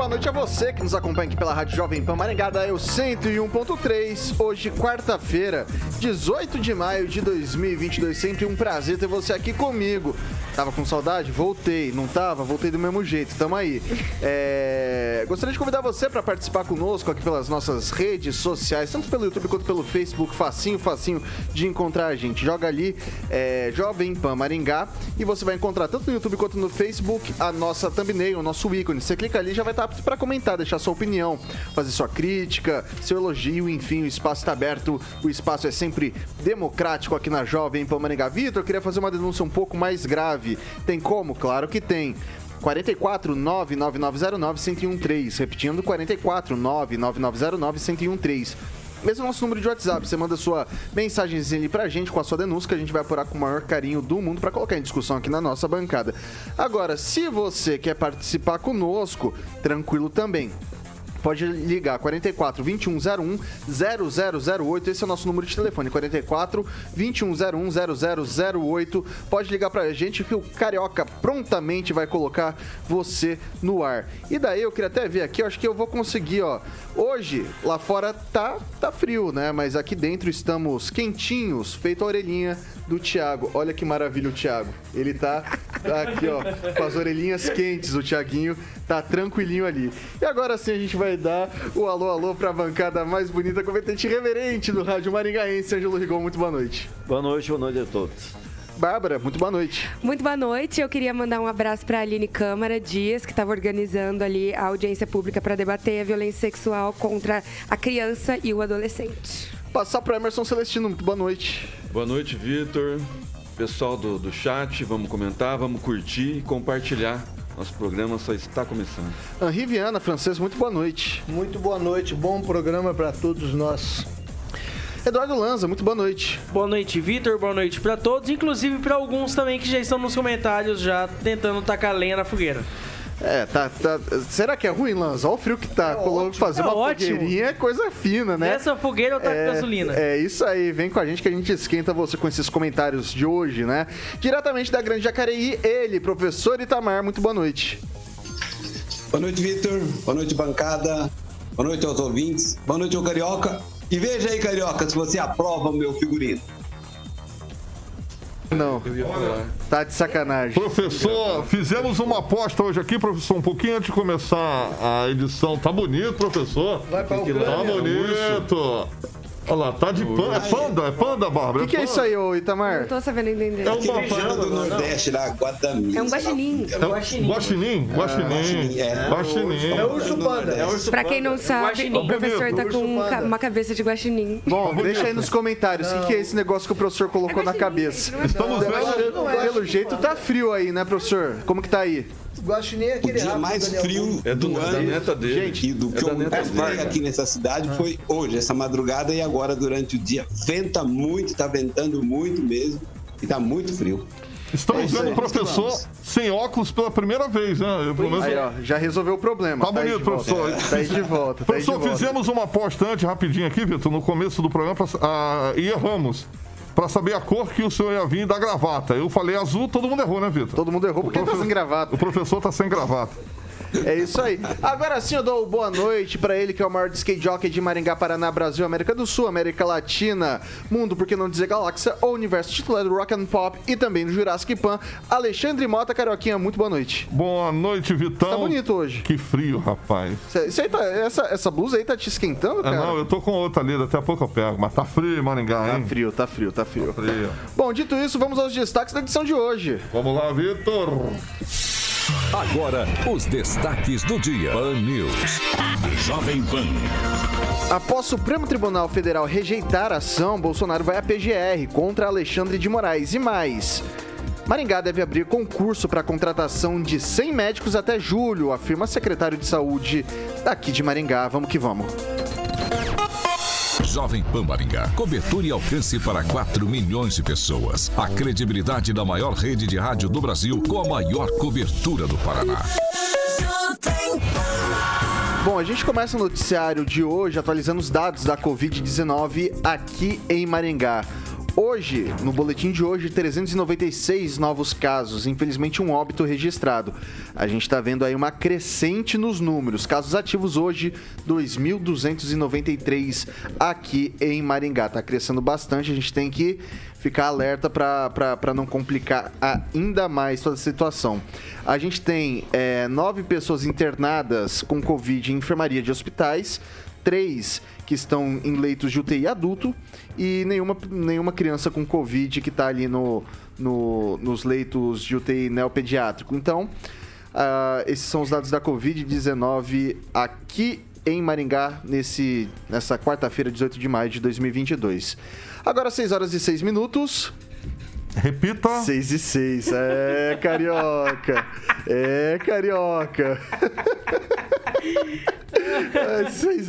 Boa noite a você que nos acompanha aqui pela Rádio Jovem Pan Maringá, da Eu 101.3. Hoje, quarta-feira, 18 de maio de 2022. Sempre um prazer ter você aqui comigo. Tava com saudade? Voltei. Não tava? Voltei do mesmo jeito. Tamo aí. É... Gostaria de convidar você para participar conosco aqui pelas nossas redes sociais, tanto pelo YouTube quanto pelo Facebook. Facinho, facinho de encontrar a gente. Joga ali é... Jovem Pan Maringá e você vai encontrar tanto no YouTube quanto no Facebook a nossa thumbnail, o nosso ícone. Você clica ali já vai estar apto para comentar, deixar sua opinião, fazer sua crítica, seu elogio, enfim, o espaço está aberto, o espaço é sempre democrático aqui na Jovem Pan Maringá. Vitor, eu queria fazer uma denúncia um pouco mais grave. Tem como? Claro que tem. 44 99909 1013. Repetindo, 44 99909 1013 mesmo nosso número de WhatsApp. Você manda sua mensagenzinha ali pra gente com a sua denúncia, que a gente vai apurar com o maior carinho do mundo para colocar em discussão aqui na nossa bancada. Agora, se você quer participar conosco, tranquilo também pode ligar 44 2101 0008. Esse é o nosso número de telefone, 44 2101 0008. Pode ligar pra gente que o Carioca prontamente vai colocar você no ar. E daí eu queria até ver aqui, eu acho que eu vou conseguir, ó. Hoje, lá fora tá, tá frio, né? Mas aqui dentro estamos quentinhos, feito a orelhinha do Thiago. Olha que maravilha o Thiago. Ele tá, tá aqui, ó, com as orelhinhas quentes, o Thiaguinho tá tranquilinho ali. E agora sim a gente vai dar o alô, alô pra bancada mais bonita, competente e reverente do Rádio Maringaense. Ângelo Rigon, muito boa noite. Boa noite, boa noite a todos. Bárbara, muito boa noite. Muito boa noite. Eu queria mandar um abraço para a Aline Câmara Dias, que estava organizando ali a audiência pública para debater a violência sexual contra a criança e o adolescente. Passar para Emerson Celestino, muito boa noite. Boa noite, Vitor. Pessoal do, do chat, vamos comentar, vamos curtir e compartilhar nosso programa só está começando. Henri Viana, francês, muito boa noite. Muito boa noite, bom programa para todos nós. Eduardo Lanza, muito boa noite. Boa noite, Vitor. Boa noite para todos, inclusive para alguns também que já estão nos comentários já tentando tacar lenha na fogueira. É, tá, tá. Será que é ruim, Lanza? Olha o frio que tá. É fazer é uma ótimo. fogueirinha é coisa fina, né? Essa fogueira eu taco é, gasolina. É isso aí. Vem com a gente que a gente esquenta você com esses comentários de hoje, né? Diretamente da Grande Jacareí, ele, professor Itamar. Muito boa noite. Boa noite, Vitor. Boa noite, bancada. Boa noite aos ouvintes. Boa noite, ao Carioca. E veja aí, Carioca, se você aprova o meu figurino. Não. Tá de sacanagem. Professor, fizemos uma aposta hoje aqui, professor, um pouquinho antes de começar a edição. Tá bonito, professor. Vai pra Tá bonito. Olha lá, tá de panda. É panda, é panda, Bárbara. O que, que é isso aí, ô Itamar? Não tô sabendo entender. É um panda do Nordeste lá, Guatami. É um guaxinim. É um guaxinim. Guaxinim? Guaxinim. É. Guaxinim. É urso panda. É urso pra quem não sabe, o professor tá com uma cabeça de guaxinim. Bom, deixa aí nos comentários o que, é esse negócio que o professor colocou na cabeça. Estamos vendo. Pelo jeito tá frio aí, né, professor? Como que tá aí? Guaxinim é aquele o dia mais frio é do, do ano. Da neta dele. Gente, do é que eu encontrei aqui nessa cidade ah. foi hoje, essa madrugada e agora durante o dia. Venta muito, tá ventando muito mesmo e tá muito frio. Estamos é vendo o professor sem óculos pela primeira vez, né? Menos... Aí, ó, já resolveu o problema. Tá, tá bonito, professor. Tá aí de volta. Tá professor, de volta. fizemos uma aposta antes, rapidinho aqui, Vitor, no começo do programa, pra, a, e erramos para saber a cor que o senhor ia vir da gravata. Eu falei azul, todo mundo errou, né, Vitor? Todo mundo errou porque tá sem gravata. O professor tá sem gravata. É isso aí. Agora sim eu dou boa noite para ele, que é o maior skate jockey de Maringá, Paraná, Brasil, América do Sul, América Latina, mundo, por que não dizer galáxia, ou universo titular do Rock and Pop e também do Jurassic Pan. Alexandre Mota, Carioquinha, muito boa noite. Boa noite, Vitão. Tá bonito hoje. Que frio, rapaz. Isso aí tá, essa, essa blusa aí tá te esquentando, cara? É, não, eu tô com outra ali, daqui a pouco eu pego, mas tá frio, Maringá, Tá hein? frio, tá frio, tá frio. Tá frio. Bom, dito isso, vamos aos destaques da edição de hoje. Vamos lá, Vitor. Agora, os destaques do dia. Pan News. Jovem Pan. Após Supremo Tribunal Federal rejeitar a ação, Bolsonaro vai à PGR contra Alexandre de Moraes. E mais. Maringá deve abrir concurso para contratação de 100 médicos até julho, afirma secretário de saúde daqui de Maringá. Vamos que vamos. Jovem Pan Maringá. Cobertura e alcance para 4 milhões de pessoas. A credibilidade da maior rede de rádio do Brasil com a maior cobertura do Paraná. Bom, a gente começa o noticiário de hoje atualizando os dados da Covid-19 aqui em Maringá. Hoje, no boletim de hoje, 396 novos casos, infelizmente um óbito registrado. A gente está vendo aí uma crescente nos números. Casos ativos hoje, 2.293 aqui em Maringá. Está crescendo bastante, a gente tem que ficar alerta para não complicar ainda mais toda a situação. A gente tem é, nove pessoas internadas com Covid em enfermaria de hospitais, três que estão em leitos de UTI adulto e nenhuma, nenhuma criança com Covid que está ali no, no, nos leitos de UTI neopediátrico. Então, uh, esses são os dados da Covid-19 aqui em Maringá nesse, nessa quarta-feira, 18 de maio de 2022. Agora, 6 horas e 6 minutos. Repita. 6 e 6. É, carioca. É, carioca. É, seis...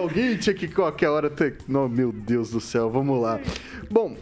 Alguém tinha que qualquer hora ter. Não, meu Deus do céu, vamos lá. Bom,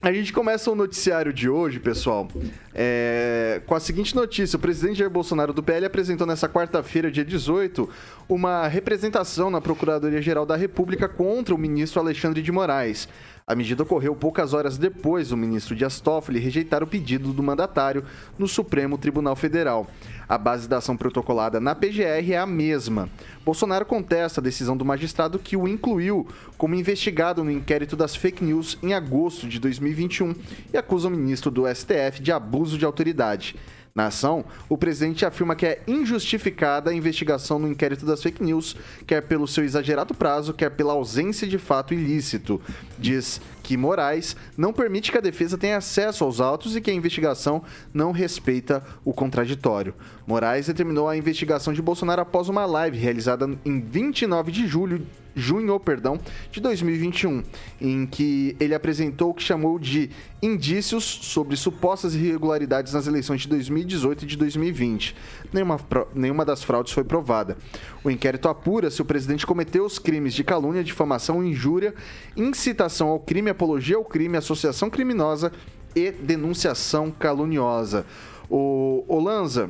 a gente começa o noticiário de hoje, pessoal, é, com a seguinte notícia. O presidente Jair Bolsonaro do PL apresentou nessa quarta-feira, dia 18, uma representação na Procuradoria-Geral da República contra o ministro Alexandre de Moraes. A medida ocorreu poucas horas depois do ministro Dias Toffoli rejeitar o pedido do mandatário no Supremo Tribunal Federal. A base da ação protocolada na PGR é a mesma. Bolsonaro contesta a decisão do magistrado que o incluiu como investigado no inquérito das fake news em agosto de 2021 e acusa o ministro do STF de abuso de autoridade. Na ação, o presidente afirma que é injustificada a investigação no inquérito das fake news, quer pelo seu exagerado prazo, quer pela ausência de fato ilícito. Diz que Moraes não permite que a defesa tenha acesso aos autos e que a investigação não respeita o contraditório. Moraes determinou a investigação de Bolsonaro após uma live realizada em 29 de julho junho, perdão, de 2021, em que ele apresentou o que chamou de indícios sobre supostas irregularidades nas eleições de 2018 e de 2020. Nenhuma, nenhuma das fraudes foi provada. O inquérito apura se o presidente cometeu os crimes de calúnia, difamação, injúria, incitação ao crime, apologia ao crime, associação criminosa e denunciação caluniosa. O Olanza,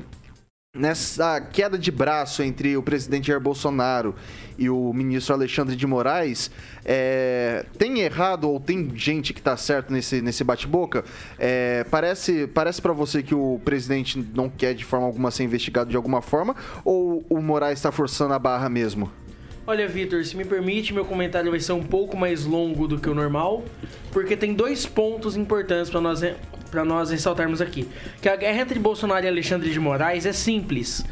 nessa queda de braço entre o presidente Jair Bolsonaro e o ministro Alexandre de Moraes, é, tem errado ou tem gente que está certo nesse, nesse bate-boca? É, parece parece para você que o presidente não quer de forma alguma ser investigado de alguma forma ou o Moraes está forçando a barra mesmo? Olha, Vitor, se me permite, meu comentário vai ser um pouco mais longo do que o normal, porque tem dois pontos importantes para nós, para nós ressaltarmos aqui. Que a guerra entre Bolsonaro e Alexandre de Moraes é simples.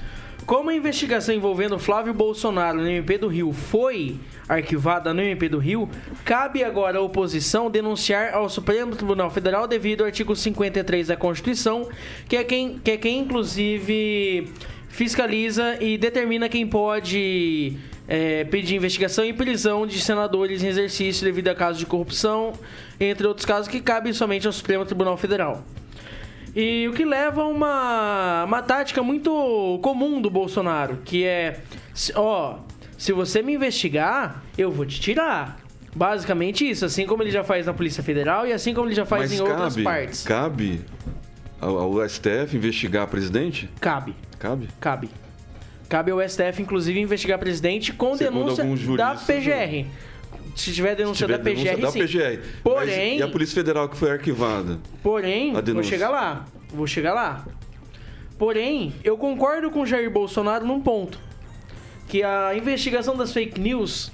Como a investigação envolvendo Flávio Bolsonaro no MP do Rio foi arquivada no MP do Rio, cabe agora à oposição denunciar ao Supremo Tribunal Federal devido ao artigo 53 da Constituição, que é quem, que é quem inclusive fiscaliza e determina quem pode é, pedir investigação e prisão de senadores em exercício devido a casos de corrupção, entre outros casos que cabem somente ao Supremo Tribunal Federal. E o que leva a uma, uma tática muito comum do Bolsonaro, que é, ó, se você me investigar, eu vou te tirar. Basicamente isso, assim como ele já faz na Polícia Federal e assim como ele já faz Mas em cabe, outras partes. Cabe ao, ao STF investigar presidente? Cabe. Cabe? Cabe. Cabe ao STF, inclusive, investigar presidente com Segundo denúncia da PGR. Se tiver denúncia tiver da PGR, denúncia da sim. PGR. Porém, Mas e a Polícia Federal que foi arquivada? porém, vou chegar lá. Vou chegar lá. Porém, eu concordo com Jair Bolsonaro num ponto. Que a investigação das fake news,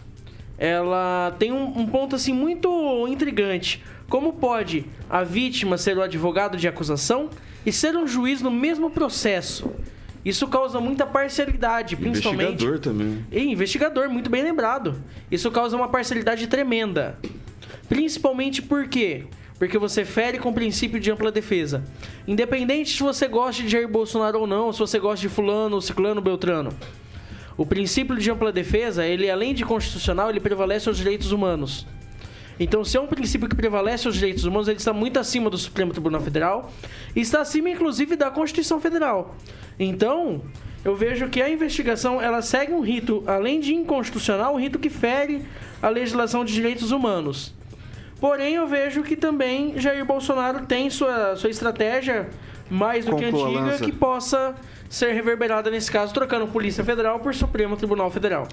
ela tem um, um ponto assim muito intrigante. Como pode a vítima ser o advogado de acusação e ser um juiz no mesmo processo? Isso causa muita parcialidade, principalmente. Investigador também. E investigador, muito bem lembrado. Isso causa uma parcialidade tremenda. Principalmente por quê? Porque você fere com o princípio de ampla defesa. Independente se você gosta de Jair Bolsonaro ou não, se você gosta de fulano, ciclano, beltrano. O princípio de ampla defesa, ele além de constitucional, ele prevalece aos direitos humanos. Então, se é um princípio que prevalece aos direitos humanos, ele está muito acima do Supremo Tribunal Federal e está acima, inclusive, da Constituição Federal. Então, eu vejo que a investigação ela segue um rito, além de inconstitucional, um rito que fere a legislação de direitos humanos. Porém, eu vejo que também Jair Bolsonaro tem sua, sua estratégia mais do que antiga que possa ser reverberada nesse caso, trocando Polícia Federal por Supremo Tribunal Federal.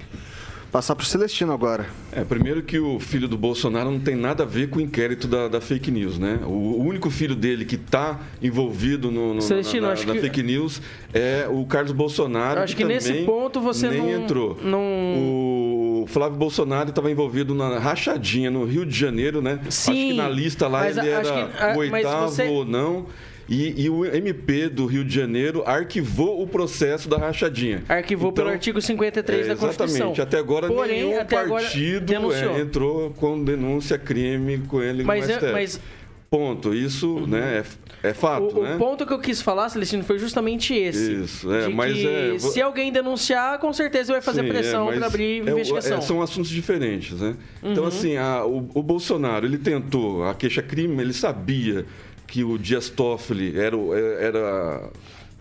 Passar para o Celestino agora. É, primeiro que o filho do Bolsonaro não tem nada a ver com o inquérito da, da fake news, né? O, único filho dele que está envolvido no, no Celestino, na, na, na que... fake news é o Carlos Bolsonaro. Eu acho que, que nesse ponto você nem não, entrou. Não... O Flávio Bolsonaro estava envolvido na rachadinha no Rio de Janeiro, né? Sim, acho que na lista lá ele era que, o oitavo você... ou não. E, e, o MP do Rio de Janeiro arquivou o processo da rachadinha. Arquivou então, pelo artigo 53 é, da Constituição. Exatamente. Até agora Porém, nenhum até partido agora é, entrou com denúncia crime com ele mas, no STF. Mas... Ponto. Isso uhum. né, é, é fato. O, né? o, ponto que eu quis falar, Celestino, foi justamente esse. Isso, é, mas é, se alguém denunciar, com certeza vai fazer Sim, é, pressão é, para abrir é, investigação. são assuntos diferentes, né? Então, uhum. Então, assim, a, o, o Bolsonaro, ele tentou, a queixa-crime, ele sabia que o Dias Toffoli era, era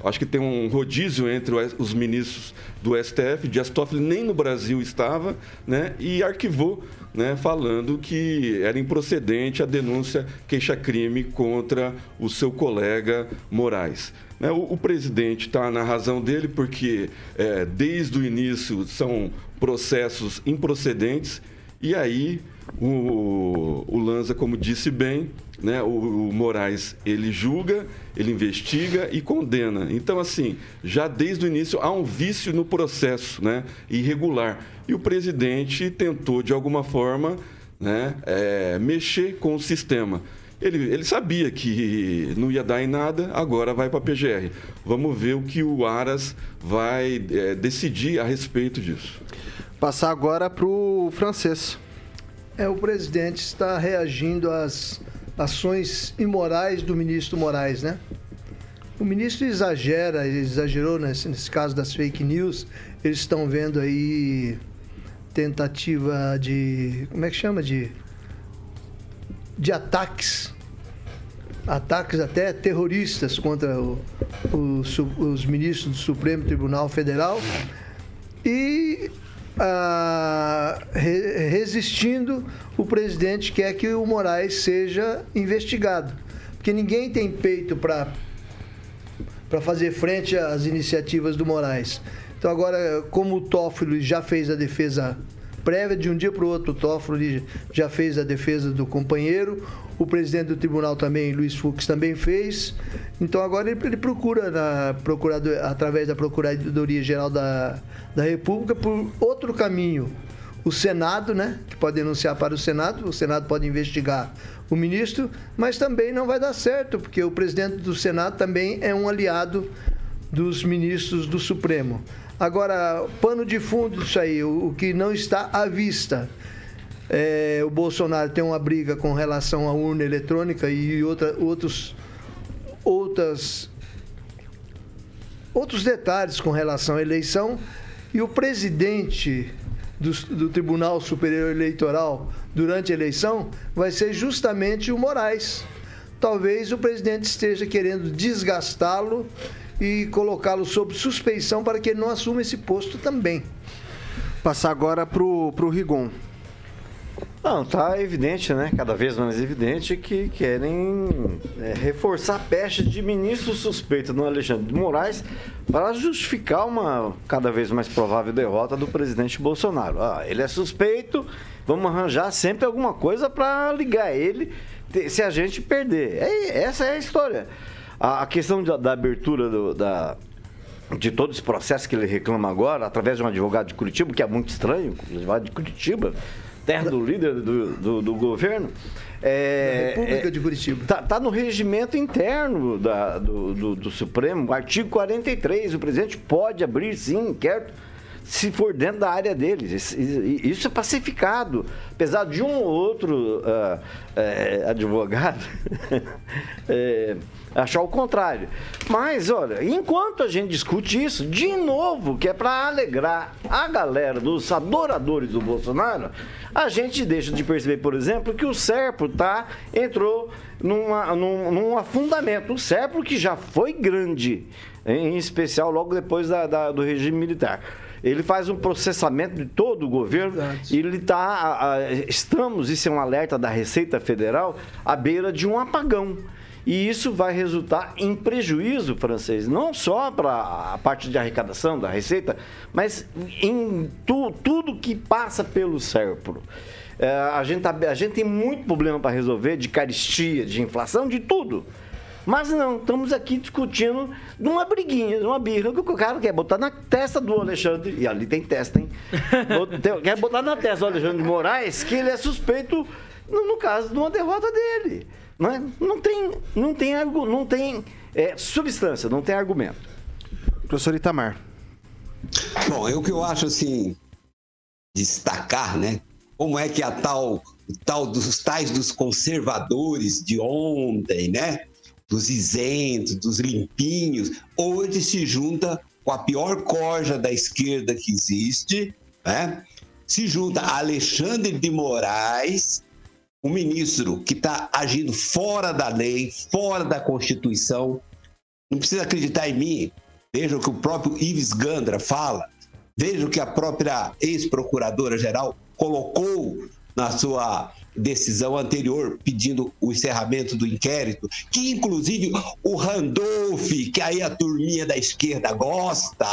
acho que tem um rodízio entre os ministros do STF. Dias Toffoli nem no Brasil estava, né? E arquivou, né? Falando que era improcedente a denúncia queixa-crime contra o seu colega Moraes. Né? O, o presidente está na razão dele porque é, desde o início são processos improcedentes e aí o, o Lanza, como disse bem, né, o, o, Moraes ele julga, ele investiga e condena. Então, assim, já desde o início há um vício no processo né, irregular. E o presidente tentou, de alguma forma, né, é, mexer com o sistema. Ele, ele sabia que não ia dar em nada, agora vai para a PGR. Vamos ver o que o Aras vai é, decidir a respeito disso. Passar agora para o francês. É, o presidente está reagindo às ações imorais do ministro Moraes, né? O ministro exagera, exagerou nesse, nesse caso das fake news. Eles estão vendo aí tentativa de. Como é que chama? De. De ataques. Ataques até terroristas contra o, o, os ministros do Supremo Tribunal Federal. E re, resistindo, o presidente quer que o Moraes seja investigado. Porque ninguém tem peito para fazer frente às iniciativas do Moraes. Então, agora, como o Toffoli já fez a defesa prévia, de um dia para o outro, o Toffoli já fez a defesa do companheiro, o presidente do tribunal também, Luiz Fux, também fez. Então agora ele, ele procura, na, procurador, através da Procuradoria Geral da, da República, por outro caminho. O Senado, né, que pode denunciar para o Senado, o Senado pode investigar o ministro, mas também não vai dar certo, porque o presidente do Senado também é um aliado dos ministros do Supremo. Agora, pano de fundo disso aí, o, que não está à vista é, o Bolsonaro tem uma briga com relação à urna eletrônica e outra, outros, outras, outros detalhes com relação à eleição. E o presidente do, do Tribunal Superior Eleitoral durante a eleição vai ser justamente o Moraes. Talvez o presidente esteja querendo desgastá-lo e colocá-lo sob suspeição para que ele não assuma esse posto também. Passar agora para o Rigon. Não, tá evidente, né? Cada vez mais evidente que querem é, reforçar a peste de ministro suspeito no Alexandre de Moraes para justificar uma cada vez mais provável derrota do presidente Bolsonaro. Ah, ele é suspeito, vamos arranjar sempre alguma coisa para ligar ele se a gente perder. É, essa é a história. A, a questão da, da abertura do, da, de todo esse processo que ele reclama agora, através de um advogado de Curitiba, que é muito estranho, um advogado de Curitiba, terra do líder do, do, do governo. É, República é, de Curitiba. Tá, tá no regimento interno da, do, do, do Supremo, artigo 43. O presidente pode abrir, sim, inquérito se for dentro da área deles. Isso, é pacificado. Apesar de um ou outro uh, uh, advogado uh, achar o contrário. Mas, olha, enquanto a gente discute isso, de novo, que é para alegrar a galera dos adoradores do Bolsonaro, a gente deixa de perceber, por exemplo, que o Serpo tá, entrou numa, num, num afundamento. O Serpo que já foi grande, em especial logo depois da, da, do regime militar ele faz um processamento de todo o governo Verdade. e ele está. Estamos, isso é um alerta da Receita Federal, à beira de um apagão. E isso vai resultar em prejuízo francês, não só para a parte de arrecadação da Receita, mas em tu, tudo que passa pelo Serpro. É, a, gente tá, a gente tem muito problema para resolver de caristia, de inflação, de tudo. Mas não, estamos aqui discutindo de uma briguinha, de uma birra que o cara quer botar na testa do Alexandre, e ali tem testa, hein? quer botar na testa do Alexandre de Moraes que ele é suspeito, no, no caso, de uma derrota dele. Não, é? não tem, não tem, não tem é, substância, não tem argumento. Professor Itamar. Bom, é o que eu acho assim, destacar, né? Como é que a tal, tal dos tais dos conservadores de ontem, né? dos isentos, dos limpinhos, hoje se junta com a pior corja da esquerda que existe, né? se junta a Alexandre de Moraes, um ministro que está agindo fora da lei, fora da Constituição. Não precisa acreditar em mim. Veja o que o próprio Ives Gandra fala. Veja o que a própria ex-procuradora-geral colocou na sua decisão anterior pedindo o encerramento do inquérito, que inclusive o Randolph, que aí a turminha da esquerda gosta,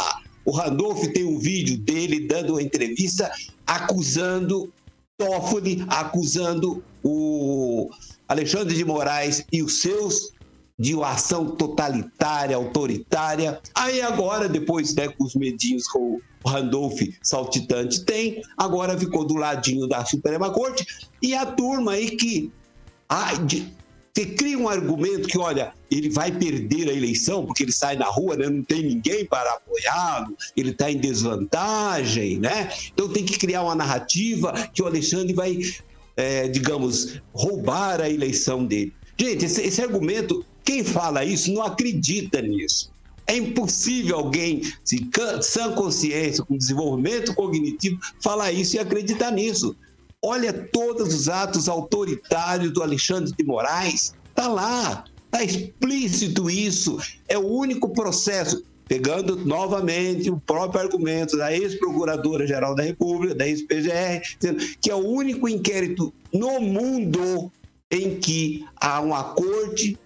o Randolph tem um vídeo dele dando uma entrevista acusando Toffoli, acusando o Alexandre de Moraes e os seus de uma ação totalitária, autoritária. Aí agora, depois né, com os medinhos com o Randolph saltitante tem, agora ficou do ladinho da Suprema Corte, e a turma aí que, ai, de, que cria um argumento que, olha, ele vai perder a eleição porque ele sai na rua, né? não tem ninguém para apoiá-lo, ele está em desvantagem, né? Então tem que criar uma narrativa que o Alexandre vai, é, digamos, roubar a eleição dele. Gente, esse, esse argumento, quem fala isso não acredita nisso. É impossível alguém, se sã consciência, com desenvolvimento cognitivo, falar isso e acreditar nisso. Olha todos os atos autoritários do Alexandre de Moraes, está lá, está explícito isso. É o único processo, pegando novamente o próprio argumento da ex-procuradora-geral da República, da ex-PGR, que é o único inquérito no mundo em que há uma corte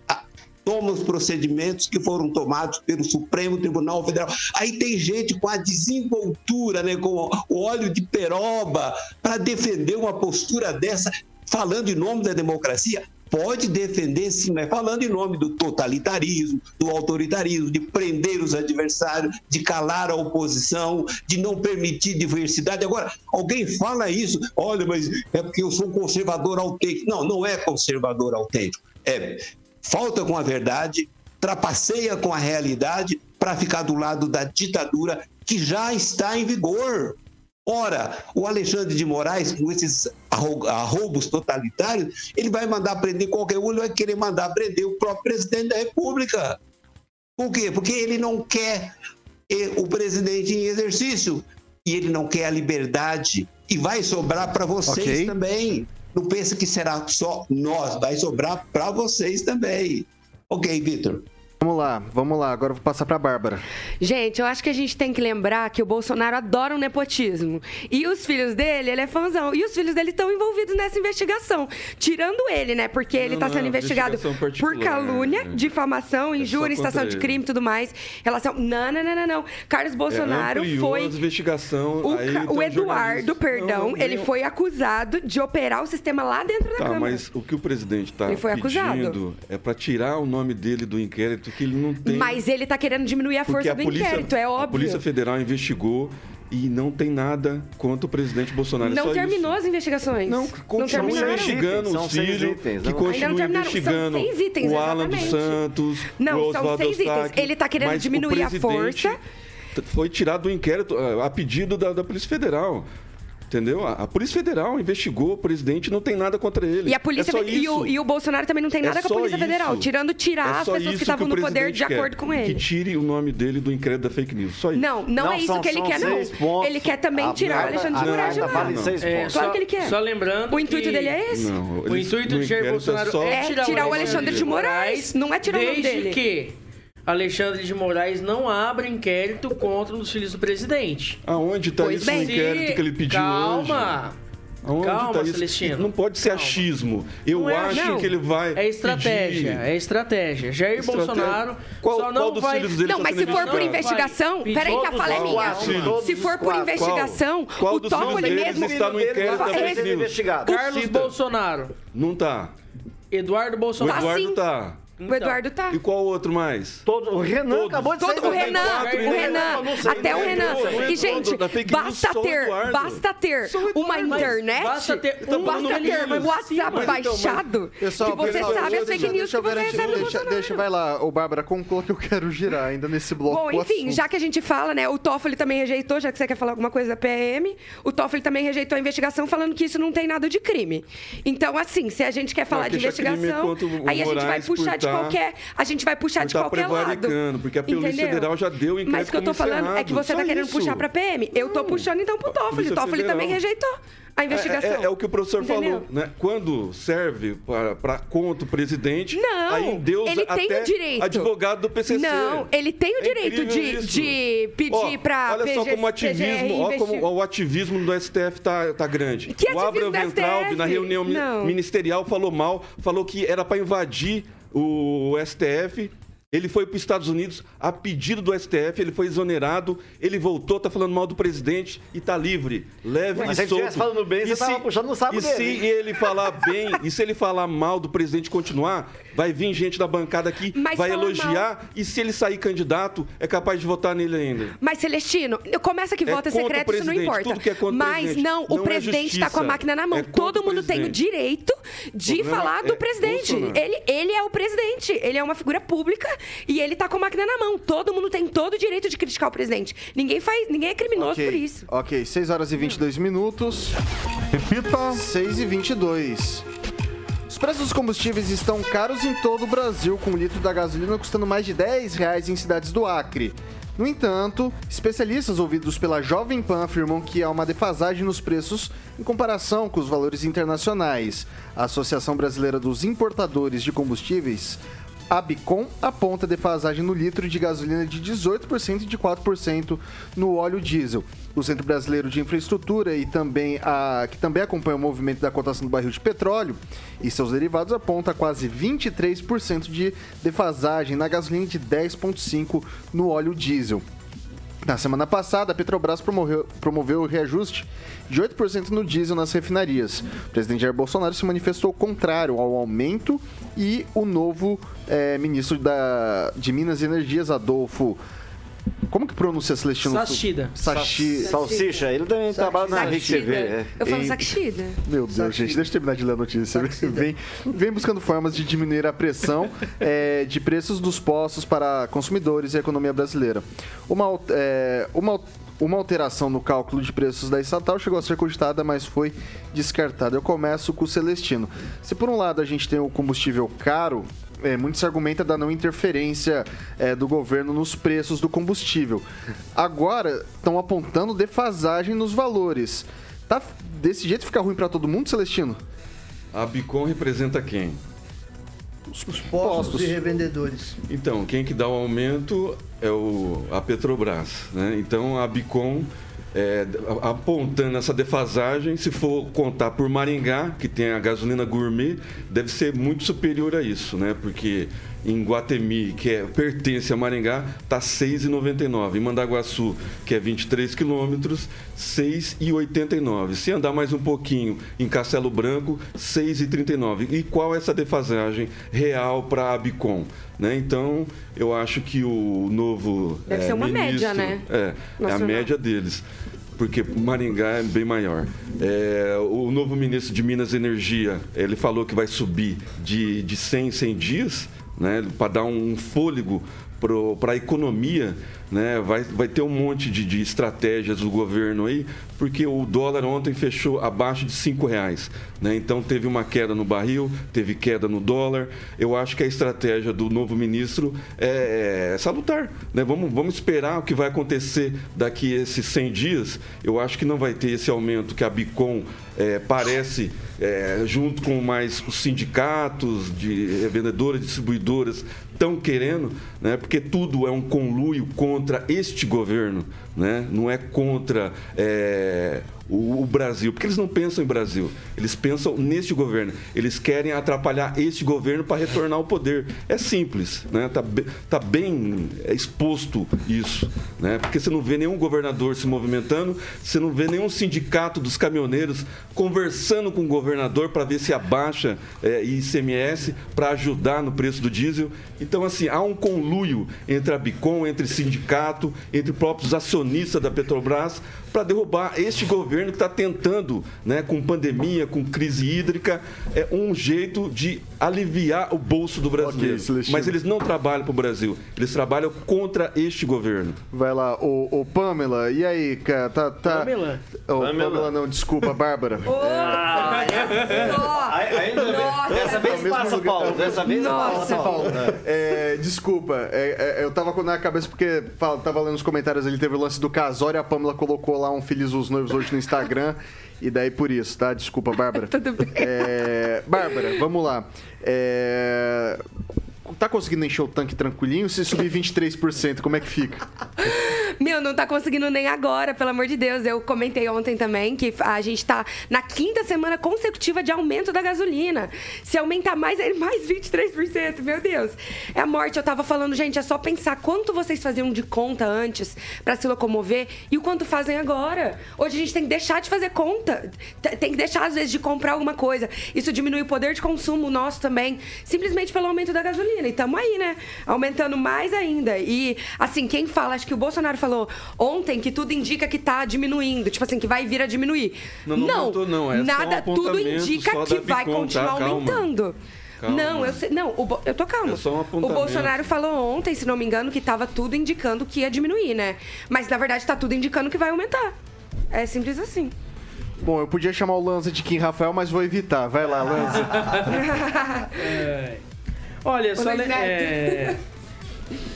toma os procedimentos que foram tomados pelo Supremo Tribunal Federal. Aí tem gente com a desenvoltura, né, com o óleo de peroba, para defender uma postura dessa, falando em nome da democracia. Pode defender, sim, mas falando em nome do totalitarismo, do autoritarismo, de prender os adversários, de calar a oposição, de não permitir diversidade. Agora, alguém fala isso, olha, mas é porque eu sou um conservador autêntico. Não, não é conservador autêntico. É falta com a verdade, trapaceia com a realidade para ficar do lado da ditadura que já está em vigor. Ora, o Alexandre de Moraes, com esses arroubos totalitários, ele vai mandar prender qualquer um, ele vai querer mandar prender o próprio presidente da República. Por quê? Porque ele não quer o presidente em exercício e ele não quer a liberdade. E vai sobrar para vocês okay. também. Não pense que será só nós, vai sobrar para vocês também. Ok, Vitor. Vamos lá, vamos lá. Agora eu vou passar para a Bárbara. Gente, eu acho que a gente tem que lembrar que o Bolsonaro adora o um nepotismo. E os filhos dele, ele é fãzão. E os filhos dele estão envolvidos nessa investigação. Tirando ele, né? Porque ele está sendo investigado por calúnia, né? difamação, é injúria, instação de crime e tudo mais. Relação. Não, não, não, não, não. Carlos Bolsonaro é, foi. investigação. O, aí, o Eduardo, perdão, não, ele foi acusado de operar o sistema lá dentro da tá, Câmara. Mas o que o presidente está pedindo acusado. é para tirar o nome dele do inquérito inquérito, que ele não tem. Mas ele tá querendo diminuir a força a do polícia, inquérito, é óbvio. A Polícia Federal investigou e não tem nada contra o presidente Bolsonaro. É não é terminou isso. as investigações. Não, continua investigando são os filhos, itens, que continua investigando são seis itens, o Alan dos Santos, não, o são seis itens. Ele está querendo diminuir a força. Foi tirado do inquérito a pedido da, da Polícia Federal. Entendeu? A, a, Polícia Federal investigou o presidente, não tem nada contra ele. E a Polícia é e, o, e, o, Bolsonaro também não tem nada é com a Polícia Federal, tirando tirar é as pessoas que estavam no poder de acordo com ele. Que tire o nome dele do inquérito da fake news. Só isso. Não, não, não é isso são, que ele quer, não. Pontos. Ele quer também a tirar o Alexandre de Moraes de lá. É, claro que ele quer. Só lembrando. O intuito que... dele é esse? Não, o intuito de Jair Bolsonaro é tirar, tirar o Alexandre de Moraes, não é tirar o nome dele. Desde que Alexandre de Moraes não abre inquérito contra dos filhos do presidente. Aonde está esse inquérito que ele pediu calma. hoje? Calma. Aonde Calma, tá Celestino. Isso? Não pode ser Calma. achismo. Eu é, acho não. que ele vai. É estratégia, pedir... é estratégia. Jair Estratégia. Bolsonaro qual, só não qual dos vai. filhos dele Não, tá mas se for por investigação. Peraí, que a fala é minha. Se for por investigação, Qual o dos filhos Toffoli deles mesmo. está no inquérito da investigado. Carlos. Bolsonaro. Não tá. Eduardo O Bolsonaro. Eduardo sim. Tá. O Eduardo tá. E qual outro mais? Todo, o Renan Todos. acabou de Todo sair o Renan, quatro, o né? Renan, até o? Renan. Não E, gente, basta o ter, basta ter o uma internet, Basta ter um basta ter um WhatsApp então, baixado, Pessoal, que você pessoal, sabe as fake news que você recebe deixa, deixa, vai lá, ô Bárbara, conclua que eu quero girar ainda nesse bloco. Bom, o enfim, já que a gente fala, né, o Toffoli também rejeitou, já que você quer falar alguma coisa da PM, o Toffoli também rejeitou a investigação falando que isso não tem nada de crime. Então, assim, se a gente quer falar de crime investigação, o aí a gente vai puxar de tá- qualquer, a gente vai puxar de tá qualquer lado. porque a Polícia Entendeu? Federal já deu inquérito Mas o que eu tô falando é que você tá Só querendo isso. puxar pra PM. Eu tô puxando então pro Toffoli. Toffoli também rejeitou a investigação. É, é- é o que o professor Entendeu? falou, né? Quando serve para, para contra o presidente, Não, aí Deus ele tem o direito. advogado do PCC. Não, ele tem o É direito de, de pedir Ó, pra Olha só PG como o ativismo, ó, como o ativismo do STF tá, tá grande. Que o Abraham ativismo do Ventralb, STF? na reunião Não. ministerial, falou mal, falou que era para invadir o STF. Ele foi para os Estados Unidos a pedido do STF, ele foi exonerado, ele voltou, tá falando mal do presidente e tá livre. Leve Mas ele se ele solto. estivesse falando bem, E você tava puxando no saco e dele, se hein? ele falar bem, e se ele falar mal do presidente e continuar, vai vir gente da bancada aqui, Mas vai elogiar, e se ele sair candidato, é capaz de votar nele ainda. Mas, Celestino, começa que É é secreto, isso não presidente, importa. tudo que é contra Mas presidente. não, o Não é presidente tá com a máquina na mão. é Todo mundo tem o presidente. direito de falar é do presidente. Bolsonaro. Ele, ele é o presidente, ele é uma figura pública e ele tá com a máquina na mão. Todo mundo tem todo o direito de criticar o presidente. Ninguém faz, ninguém é criminoso Ok, por isso. Ok, 6 horas e 22 minutos. Repita. 6 e 22. Os preços dos combustíveis estão caros em todo o Brasil, com o litro da gasolina custando mais de 10 reais em cidades do Acre. No entanto, especialistas ouvidos pela Jovem Pan afirmam que há uma defasagem nos preços em comparação com os valores internacionais. A Associação Brasileira dos Importadores de Combustíveis a Bicom aponta defasagem no litro de gasolina de 18% e de 4% no óleo diesel. O Centro Brasileiro de Infraestrutura e também a que também acompanha o movimento da cotação do barril de petróleo e seus derivados aponta quase 23% de defasagem na gasolina de 10.5 no óleo diesel. Na semana passada, a Petrobras promoveu, promoveu o reajuste de 8% no diesel nas refinarias. O presidente Jair Bolsonaro se manifestou contrário ao aumento e o novo eh, ministro da, de Minas e Energias, Adolfo. Como que pronuncia Celestino? Sachida. Sachi. Salsicha, ele também trabalha na Rick TV. é. Eu falo Em- saxida. Meu Deus, gente, deixa eu terminar de ler a notícia. Vem, vem buscando formas de diminuir a pressão eh, de preços dos postos para consumidores e a economia brasileira. Uma, eh, uma, uma alteração no cálculo de preços da estatal chegou a ser cogitada, mas foi descartada. Eu começo com o Celestino. Se por um lado a gente tem o combustível caro, é, muito se argumenta da não interferência é, do governo nos preços do combustível. Agora estão apontando defasagem nos valores. Tá desse jeito fica ruim para todo mundo, Celestino? A Bicom representa quem? Os postos e revendedores. Então, quem que dá o aumento é o, a Petrobras. Né? Então, a Bicom, é, apontando essa defasagem, se for contar por Maringá, que tem a gasolina gourmet, deve ser muito superior a isso, né? porque em Guatemi, que é, pertence a Maringá, está R$ 6,99. Em Mandaguaçu, que é 23 quilômetros, R$ 6,89. Se andar mais um pouquinho em Castelo Branco, R$ 6,39. E qual é essa defasagem real para a Bicom? Né? Então, eu acho que o novo. Deve é, ser uma ministro, média, né? É, é a média deles porque Maringá é bem maior. É, o novo ministro de Minas e Energia, ele falou que vai subir de, de 100 em 100 dias, né, para dar um fôlego para a economia, né? Vai, vai ter um monte de, de estratégias do governo aí, porque o dólar ontem fechou abaixo de cinco reais, né? Então teve uma queda no barril, teve queda no dólar. Eu acho que a estratégia do novo ministro é, é salutar, né? Vamos, vamos esperar o que vai acontecer daqui esses 100 dias. Eu acho que não vai ter esse aumento que a Bicom é, parece, é, junto com mais os sindicatos de vendedoras, distribuidoras, estão querendo, né? porque tudo é um conluio contra este governo, né? não é contra é, o, o, Brasil, porque eles não pensam em Brasil, eles pensam neste governo. Eles querem atrapalhar este governo para retornar ao poder. É simples, né? Tá, tá bem exposto isso, né? Porque você não vê nenhum governador se movimentando, você não vê nenhum sindicato dos caminhoneiros conversando com o governador para ver se abaixa é, ICMS para ajudar no preço do diesel. Então, assim, há um conluio entre a Bicom, entre sindicato, entre próprios acionistas da Petrobras para derrubar este governo que está tentando, né, com pandemia, com crise hídrica, é um jeito de aliviar o bolso do brasileiro. Okay, Mas eles não trabalham para o Brasil, eles trabalham contra este governo. Vai lá, o, o Pamela, e aí, cara? Tá, tá... Pamela? Oh, Pamela. Pamela não, desculpa, Bárbara. Oh, ah, é Dessa vez passa, Paulo. Dessa vez passa, Paulo. É, desculpa, é, é, eu tava com na cabeça porque tava lendo os comentários ali, teve o lance do casório, a Pamela colocou lá um Feliz os Noivos hoje no Instagram. E daí por isso, tá? Desculpa, Bárbara. Tudo bem. É... Bárbara, vamos lá. É tá conseguindo encher o tanque tranquilinho? Se subir 23%, como é que fica? Meu, não tá conseguindo nem agora, pelo amor de Deus. Eu comentei ontem também que a gente tá na quinta semana consecutiva de aumento da gasolina. Se aumentar mais, é mais 23%, meu Deus. É a morte. Eu tava falando, gente, é só pensar quanto vocês faziam de conta antes para se locomover e o quanto fazem agora. Hoje a gente tem que deixar de fazer conta. Tem que deixar, às vezes, de comprar alguma coisa. Isso diminui o poder de consumo nosso também, simplesmente pelo aumento da gasolina. E estamos aí, né? Aumentando mais ainda. E, assim, quem fala, acho que o Bolsonaro falou ontem que tudo indica que está diminuindo, tipo assim, que vai vir a diminuir. Não, não, não, não, não. É nada, tudo indica que vai Bicom, continuar tá? aumentando. Calma. Não, eu sei, não, o, eu tô calmo. É um o Bolsonaro falou ontem, se não me engano, que estava tudo indicando que ia diminuir, né? Mas na verdade está tudo indicando que vai aumentar. É simples assim. Bom, eu podia chamar o Lanza de Kim Rafael, mas vou evitar. Vai lá, Lanza. é. Olha, só, é,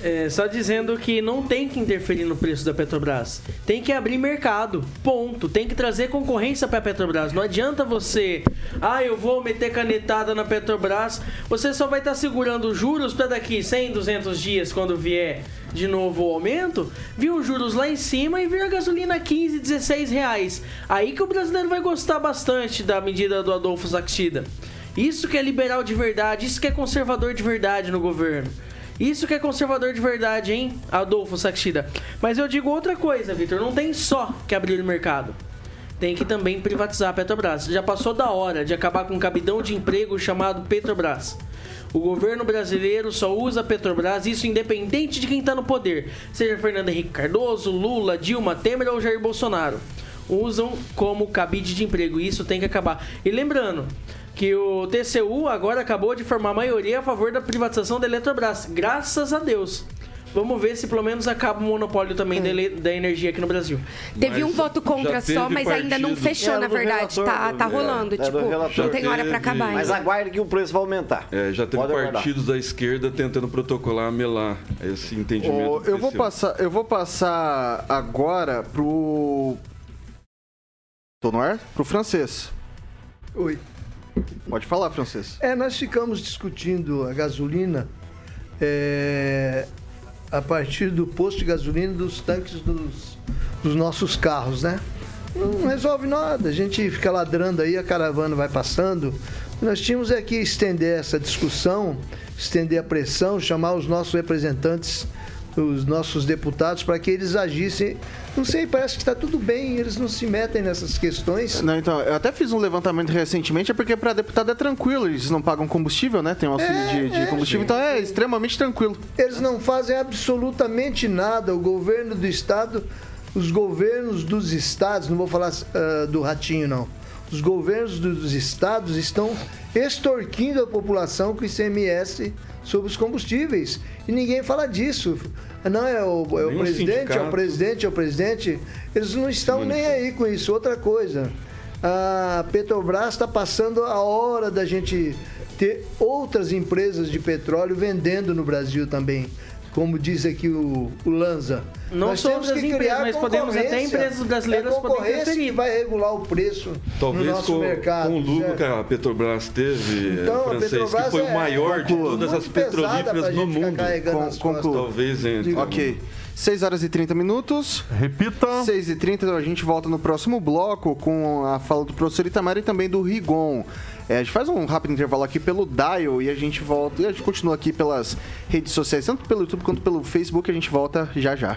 é, só dizendo que não tem que interferir no preço da Petrobras. Tem que abrir mercado. Ponto. Tem que trazer concorrência para a Petrobras. Não adianta você, ah, eu vou meter canetada na Petrobras. Você só vai estar tá segurando juros para daqui 100, 200 dias, quando vier de novo o aumento, vir os juros lá em cima e vir a gasolina 15, 16 reais. Aí que o brasileiro vai gostar bastante da medida do Adolfo Saxida. Isso que é liberal de verdade, isso que é conservador de verdade no governo. Isso que é conservador de verdade, hein, Adolfo Saxida. Mas eu digo outra coisa, Vitor, não tem só que abrir o mercado. Tem que também privatizar a Petrobras. Já passou da hora de acabar com um cabidão de emprego chamado Petrobras. O governo brasileiro só usa a Petrobras, isso independente de quem está no poder, seja Fernando Henrique Cardoso, Lula, Dilma, Temer ou Jair Bolsonaro. Usam como cabide de emprego, isso tem que acabar. E lembrando, que o TCU agora acabou de formar maioria a favor da privatização da Eletrobras. Graças a Deus. Vamos ver se pelo menos acaba o monopólio também é. da, energia aqui no Brasil. Teve mas um voto contra só, mas ainda não fechou, é, na verdade. Relator, tá, tá rolando. É, tipo, não tem hora para acabar. Mas aguarde que o preço vai aumentar. É, já teve Pode partidos aguardar. da esquerda tentando protocolar, melar esse entendimento. Oh, eu, vou passar, eu vou passar agora pro. Tô no ar? Pro francês. Oi. Pode falar, francês. É, nós ficamos discutindo a gasolina é, a partir do posto de gasolina dos tanques dos, dos nossos carros, né? Não resolve nada. A gente fica ladrando aí, a caravana vai passando. Nós tínhamos é que estender essa discussão, estender a pressão, chamar os nossos representantes os nossos deputados para que eles agissem. Não sei, parece que está tudo bem, eles não se metem nessas questões. Não, então, eu até fiz um levantamento recentemente, é porque para deputado é tranquilo, eles não pagam combustível, né? Tem um auxílio é, de, de é, combustível, sim. então é extremamente tranquilo. Eles não fazem absolutamente nada, o governo do estado, os governos dos estados, não vou falar uh, do ratinho não, os governos dos estados estão extorquindo a população com o ICMS sobre os combustíveis. E ninguém fala disso. Não, é o, é o presidente, é o presidente, é o presidente. Eles não estão nem aí com isso. Outra coisa, a Petrobras está passando a hora da gente ter outras empresas de petróleo vendendo no Brasil também como diz aqui o, o Lanza. Não Nós temos que empresas, criar mas podemos até empresas brasileiras é concorrência que vai regular o preço Talvez no nosso com, mercado. com o lucro que a Petrobras teve, então, francês, Petrobras que foi é, o maior de todas as petrolíferas no mundo. Com, com, Talvez entre. Ok. 6 horas e 30 minutos. Repita. 6 e 30, a gente volta no próximo bloco com a fala do professor Itamar e também do Rigon. É, a gente faz um rápido intervalo aqui pelo Dial e a gente volta. E a gente continua aqui pelas redes sociais, tanto pelo YouTube quanto pelo Facebook. A gente volta já já.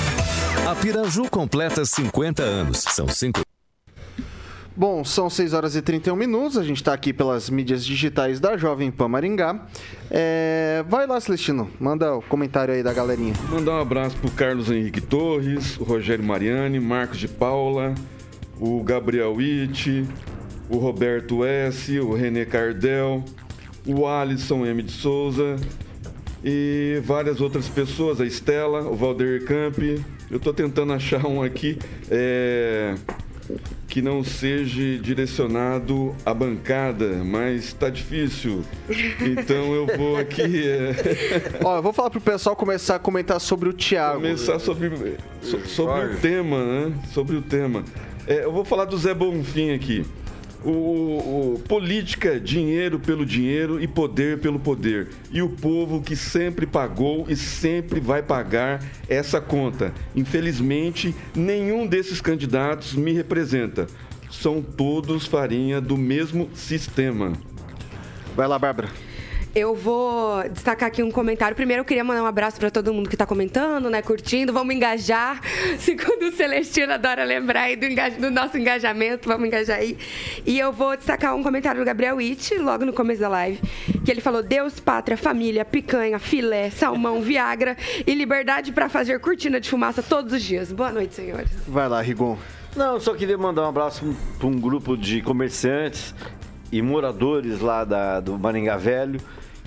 A Piraju completa 50 anos. São cinco. Bom, são 6 horas e 31 minutos. A gente está aqui pelas mídias digitais da Jovem Pan Maringá. É... Vai lá, Celestino. Manda o comentário aí da galerinha. Mandar um abraço pro Carlos Henrique Torres, o Rogério Mariani, Marcos de Paula, o Gabriel Witt, o Roberto S., o René Cardel, o Alisson M. de Souza e várias outras pessoas, a Estela, o Valder Camp, eu estou tentando achar um aqui é, que não seja direcionado à bancada, mas está difícil. Então eu vou aqui. É... Ó, eu vou falar pro pessoal começar a comentar sobre o Thiago. Começar sobre, sobre o tema, né? Sobre o tema. É, eu vou falar do Zé Bonfim aqui. O, o, política, dinheiro pelo dinheiro e poder pelo poder. E o povo que sempre pagou e sempre vai pagar essa conta. Infelizmente, nenhum desses candidatos me representa. São todos farinha do mesmo sistema. Vai lá, Bárbara. Eu vou destacar aqui um comentário. Primeiro, eu queria mandar um abraço para todo mundo que está comentando, né? Curtindo. Vamos engajar. Segundo o Celestino adora lembrar aí do, do, nosso engajamento. Vamos engajar aí. E eu vou destacar um comentário do Gabriel Witt, logo no começo da live, que ele falou: Deus, pátria, família, picanha, filé, salmão, Viagra e liberdade para fazer cortina de fumaça todos os dias. Boa noite, senhores. Vai lá, Rigon. Não, eu só queria mandar um abraço para um grupo de comerciantes e moradores lá da, do Maringá Velho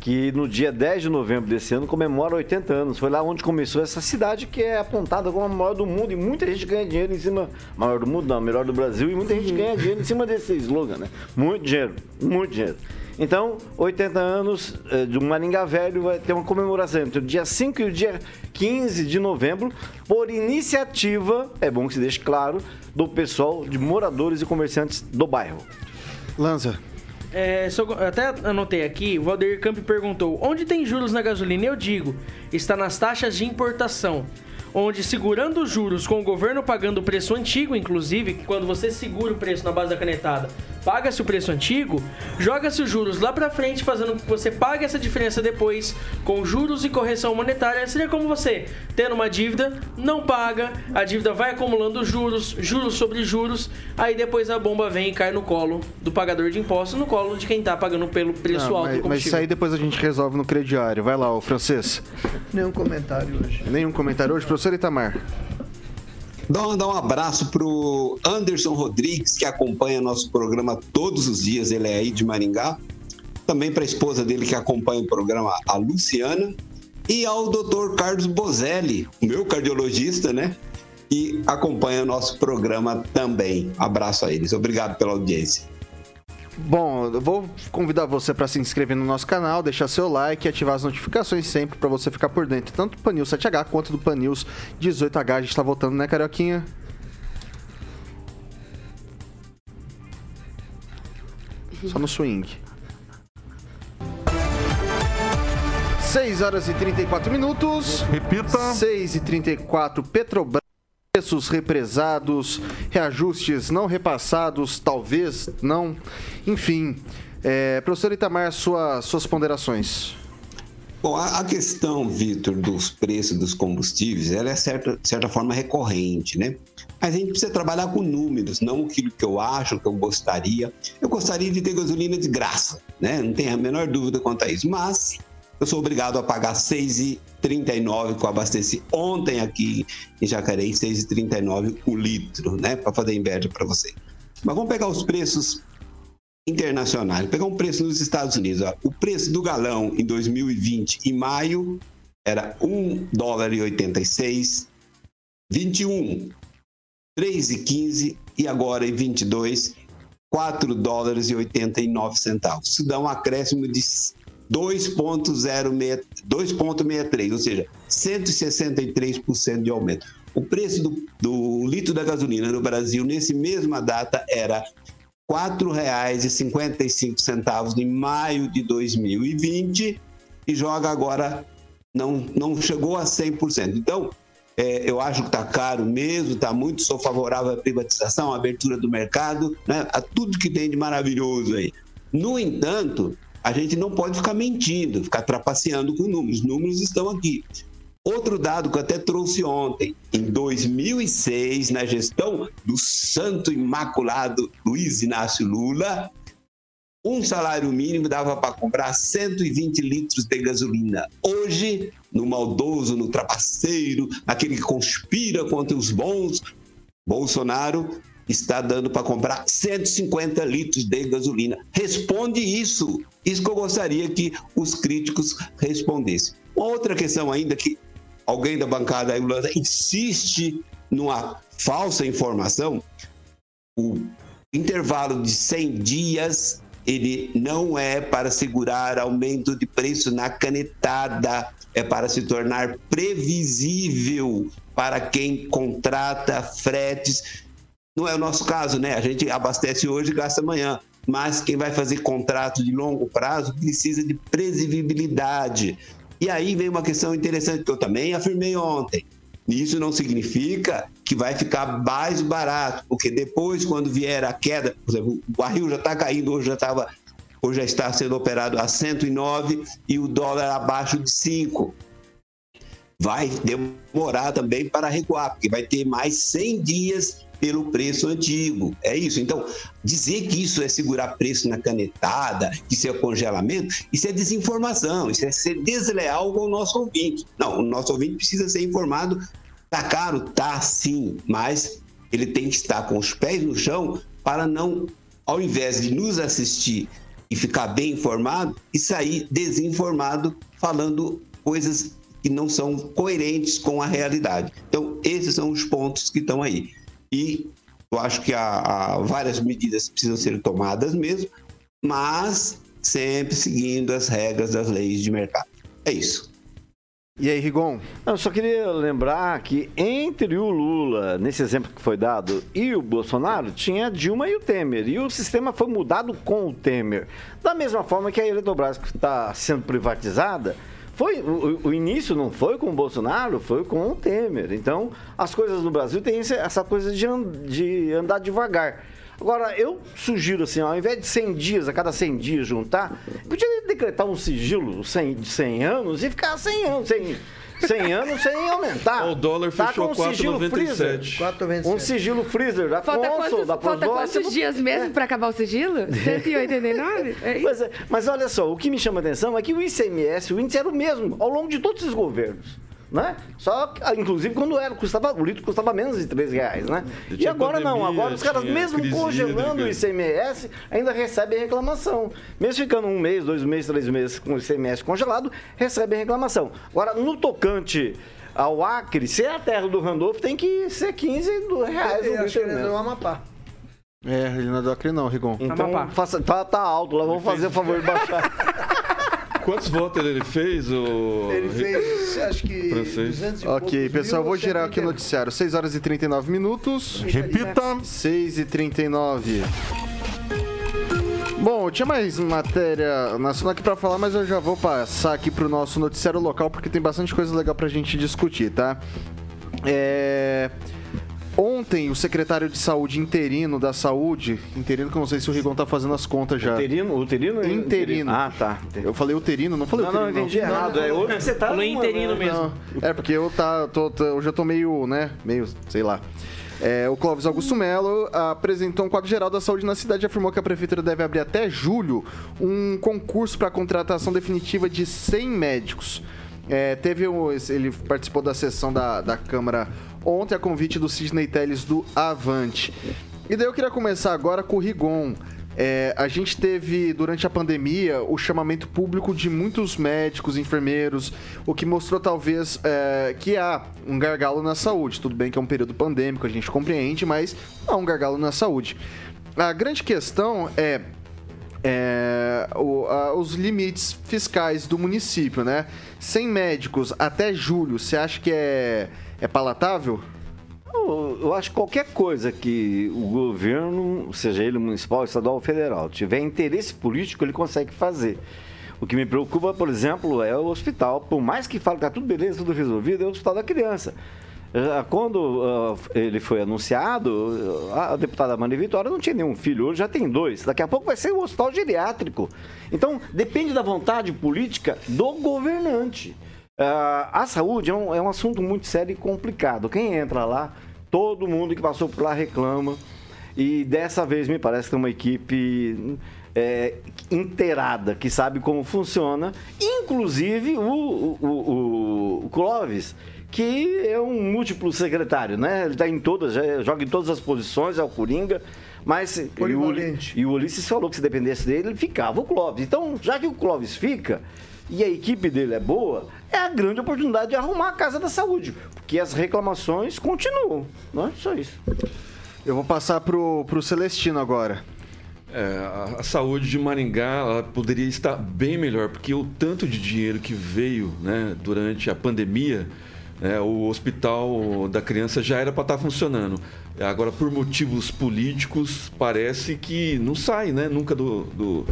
que no dia 10 de novembro desse ano comemora 80 anos. Foi lá onde começou essa cidade que é apontada como a maior do mundo e muita gente ganha dinheiro em cima. Maior do mundo, não, melhor do Brasil, e muita gente ganha dinheiro em cima desse slogan, né? Muito dinheiro, muito dinheiro. Então, 80 anos eh, de um Maringá Velho vai ter uma comemoração entre o dia 5 e o dia 15 de novembro, por iniciativa, é bom que se deixe claro, do pessoal de moradores e comerciantes do bairro. Lanza. É, até anotei aqui, o Valdir Camp perguntou: onde tem juros na gasolina? Eu digo, está nas taxas de importação onde segurando os juros com o governo pagando o preço antigo, inclusive, quando você segura o preço na base da canetada, paga-se o preço antigo, joga-se os juros lá para frente, fazendo com que você pague essa diferença depois com juros e correção monetária. Seria como você tendo uma dívida, não paga, a dívida vai acumulando juros, juros sobre juros, aí depois a bomba vem e cai no colo do pagador de impostos, no colo de quem tá pagando pelo preço não, alto mas, do Mas isso aí depois a gente resolve no crediário. Vai lá, o francês. Nenhum comentário hoje. Nenhum comentário hoje, professor? Professor Itamar. Dá um, dá um abraço pro Anderson Rodrigues, que acompanha nosso programa todos os dias, ele é aí de Maringá. Também para a esposa dele que acompanha o programa, a Luciana. E ao doutor Carlos Bozelli, meu cardiologista, né? E acompanha o nosso programa também. Abraço a eles. Obrigado pela audiência. Bom, eu vou convidar você para se inscrever no nosso canal, deixar seu like e ativar as notificações sempre para você ficar por dentro, tanto do Panils 7H quanto do Panils 18H. A gente tá voltando, né, Carioquinha? Só no swing. 6 horas e 34 minutos. Repita. 6 e 34 Petrobras. Preços represados, reajustes não repassados, talvez não. Enfim, é, professor Itamar, sua, suas ponderações. Bom, a questão, Vitor, dos preços dos combustíveis, ela é certa, de certa forma recorrente, né? Mas a gente precisa trabalhar com números, não aquilo que eu acho, que eu gostaria. Eu gostaria de ter gasolina de graça, né? Não tem a menor dúvida quanto a isso. Mas eu sou obrigado a pagar 6,39 que eu abasteci ontem aqui em Jacareí, 6,39 o litro, né? Para fazer inveja para você. Mas vamos pegar os preços internacionais. Pegar um preço nos Estados Unidos. Ó. O preço do galão em 2020, em maio, era 1 dólar e 86, 21, 3,15 e agora em 22, 4 dólares e 89 centavos. Isso dá um acréscimo de 2,63, ou seja, 163% de aumento. O preço do, do, litro da gasolina no Brasil, nesse mesma data, era R$ 4,55 em maio de 2020 e joga agora, não, não chegou a 100%. Então, é, eu acho que está caro mesmo, está muito, sou favorável à privatização, à abertura do mercado, né, a tudo que tem de maravilhoso aí. No entanto, a gente não pode ficar mentindo, ficar trapaceando com números. Os números estão aqui. Outro dado que eu até trouxe ontem, em 2006, na gestão do santo imaculado Luiz Inácio Lula, um salário mínimo dava para comprar 120 litros de gasolina. Hoje, no maldoso, no trapaceiro, naquele que conspira contra os bons, Bolsonaro está dando para comprar 150 litros de gasolina. Responde isso. Isso que eu gostaria que os críticos respondessem. Uma outra questão ainda que alguém da bancada aí, insiste numa falsa informação, o intervalo de 100 dias ele não é para segurar aumento de preço na canetada, é para se tornar previsível para quem contrata fretes. Não é o nosso caso, né? A gente abastece hoje e gasta amanhã. Mas quem vai fazer contrato de longo prazo precisa de previsibilidade. E aí vem uma questão interessante que eu também afirmei ontem. Isso não significa que vai ficar mais barato, porque depois, quando vier a queda, por exemplo, o barril já está caindo, hoje já estava, hoje já está sendo operado a 109 e o dólar abaixo de 5. Vai demorar também para recuar, porque vai ter mais 100 dias pelo preço antigo. É isso. Então, dizer que isso é segurar preço na canetada, que isso é congelamento, isso é desinformação, isso é ser desleal com o nosso ouvinte. Não, o nosso ouvinte precisa ser informado. Tá caro? Tá sim, mas ele tem que estar com os pés no chão para não, ao invés de nos assistir e ficar bem informado, e sair desinformado falando coisas que não são coerentes com a realidade. Então, esses são os pontos que estão aí. E eu acho que há, há várias medidas que precisam ser tomadas mesmo, mas sempre seguindo as regras das leis de mercado. É isso. E aí, Rigon? Eu só queria lembrar que entre o Lula, nesse exemplo que foi dado, e o Bolsonaro, tinha Dilma e o Temer. E o sistema foi mudado com o Temer. Da mesma forma que a Eletrobras, que está sendo privatizada, foi, o, o, início não foi com o Bolsonaro, foi com o Temer. Então, as coisas no Brasil têm essa coisa de, de andar devagar. Agora, eu sugiro assim, ao invés de 100 dias, a cada 100 dias juntar, podia decretar um sigilo de 100 anos e ficar 100 anos, 100, 100 anos sem aumentar. O dólar tá fechou tá 4,97. Um sigilo freezer da falta Consul, quantos, da Falta quantos dias mesmo é. para acabar o sigilo? 189? É mas, é, mas olha só, o que me chama a atenção é que o ICMS, o índice era o mesmo ao longo de todos esses governos né? Só, inclusive, quando era, custava, o litro custava menos de 3 reais, né? E agora pandemia, não, agora os caras, mesmo congelando o ICMS, ainda recebem reclamação. Mesmo ficando um mês, dois meses, três meses com o ICMS congelado, recebem reclamação. Agora, no tocante ao Acre, se é a terra do Randolph, tem que ser 15 reais o litro. Que é do Amapá. É, ele não é do Acre não, Rigon. Então, faça, tá, tá alto lá, vamos fazer o favor de baixar. Quantos votos ele fez? O... Ele fez, acho que. Francês. 200 e Ok, pessoal, mil, vou girar aqui o 180. noticiário. 6 horas e 39 minutos. Repita. 6 e 39. Bom, tinha mais matéria nacional aqui pra falar, mas eu já vou passar aqui pro nosso noticiário local, porque tem bastante coisa legal pra gente discutir, tá? É... Ontem, o secretário de saúde interino da saúde, interino que eu não sei se o Rigon tá fazendo as contas já. Uterino? Uterino? Interino. Ah, tá. Eu falei uterino, não falei Não, não, uterino. entendi errado. É outro você tá. Falou numa- interino mesmo. Não, é porque eu tá, tô, tô- eu já tô meio, né, meio, sei lá. É, o Clóvis Augusto Melo apresentou um quadro geral da saúde na cidade e afirmou que a prefeitura deve abrir até julho um concurso para contratação definitiva de 100 médicos. É, teve o- ele participou da sessão da, da Câmara ontem a convite do Sidney Telles do Avante. E daí eu queria começar agora com o Rigon. É, a gente teve, durante a pandemia, o chamamento público de muitos médicos, enfermeiros, o que mostrou talvez é, que há um gargalo na saúde. Tudo bem que é um período pandêmico, a gente compreende, mas há um gargalo na saúde. A grande questão é é, o- a- os limites fiscais do município, né? Sem médicos até julho, você acha que é, é palatável? Eu, eu acho que qualquer coisa que o governo, seja ele municipal, estadual ou federal, tiver interesse político, ele consegue fazer. O que me preocupa, por exemplo, é o hospital. Por mais que fale que está tudo beleza, tudo resolvido, é o hospital da criança. Já Quando ah, ele foi anunciado, a deputada Maria Vitória não tinha nenhum filho, hoje já tem dois. Daqui a pouco vai ser um hospital geriátrico. Então, depende da vontade política do governante. Ah, a saúde é um, é um assunto muito sério e complicado. Quem entra lá, todo mundo que passou por lá reclama. E dessa vez me parece que tem uma equipe é, inteirada, que sabe como funciona. Inclusive o, o, o, o Clóvis, que é um múltiplo secretário, né? Ele está em todas, joga em todas as posições, é o Coringa. Mas e o, e o Ulisses falou que se dependesse dele, ele ficava o Clóvis. Então, já que o Clóvis fica e a equipe dele é boa, é a grande oportunidade de arrumar a casa da saúde. Porque as reclamações continuam. Não é só isso. Eu vou passar pro, pro Celestino agora. É, a, a saúde de Maringá ela poderia estar bem melhor, porque o tanto de dinheiro que veio né, durante a pandemia, né, o hospital da criança já era para estar funcionando. Agora, por motivos políticos, parece que não sai né, nunca do, do,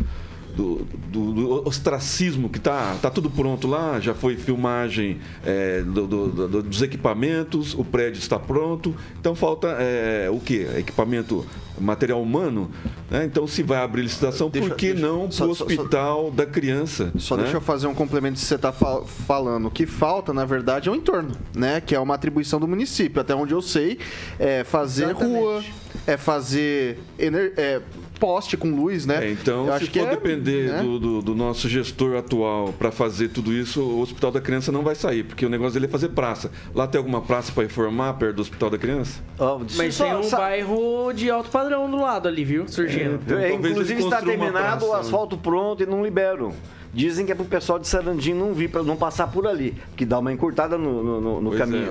do, do- do ostracismo que tá, tá tudo pronto lá, já foi filmagem é, do- do- do- dos equipamentos, o prédio está pronto, então falta é, o que? Equipamento, material humano, né? Então se vai abrir licitação, Deixa- por que deixa- não só- para o só- hospital da criança? Só né? deixa eu fazer um complemento que você está falando. O que falta, na verdade, é o entorno, né? Que é uma atribuição do município. Até onde eu sei, é fazer Exatamente. rua, é fazer ener- é, poste com luz, né? É, então, eu se acho que for é, depender né? do, do- do nosso gestor atual para fazer tudo isso, o Hospital da Criança não vai sair, porque o negócio dele é fazer praça. Lá tem alguma praça para reformar perto do Hospital da Criança? Ó, Mas só- tem um só- bairro de alto padrão do lado ali, viu? Surgindo. Então, É, talvez inclusive está terminado o praça, né? asfalto pronto e não liberam. Dizem que é pro pessoal de Sarandinho não vir, para não passar por ali, que dá uma encurtada no, no- no- caminho.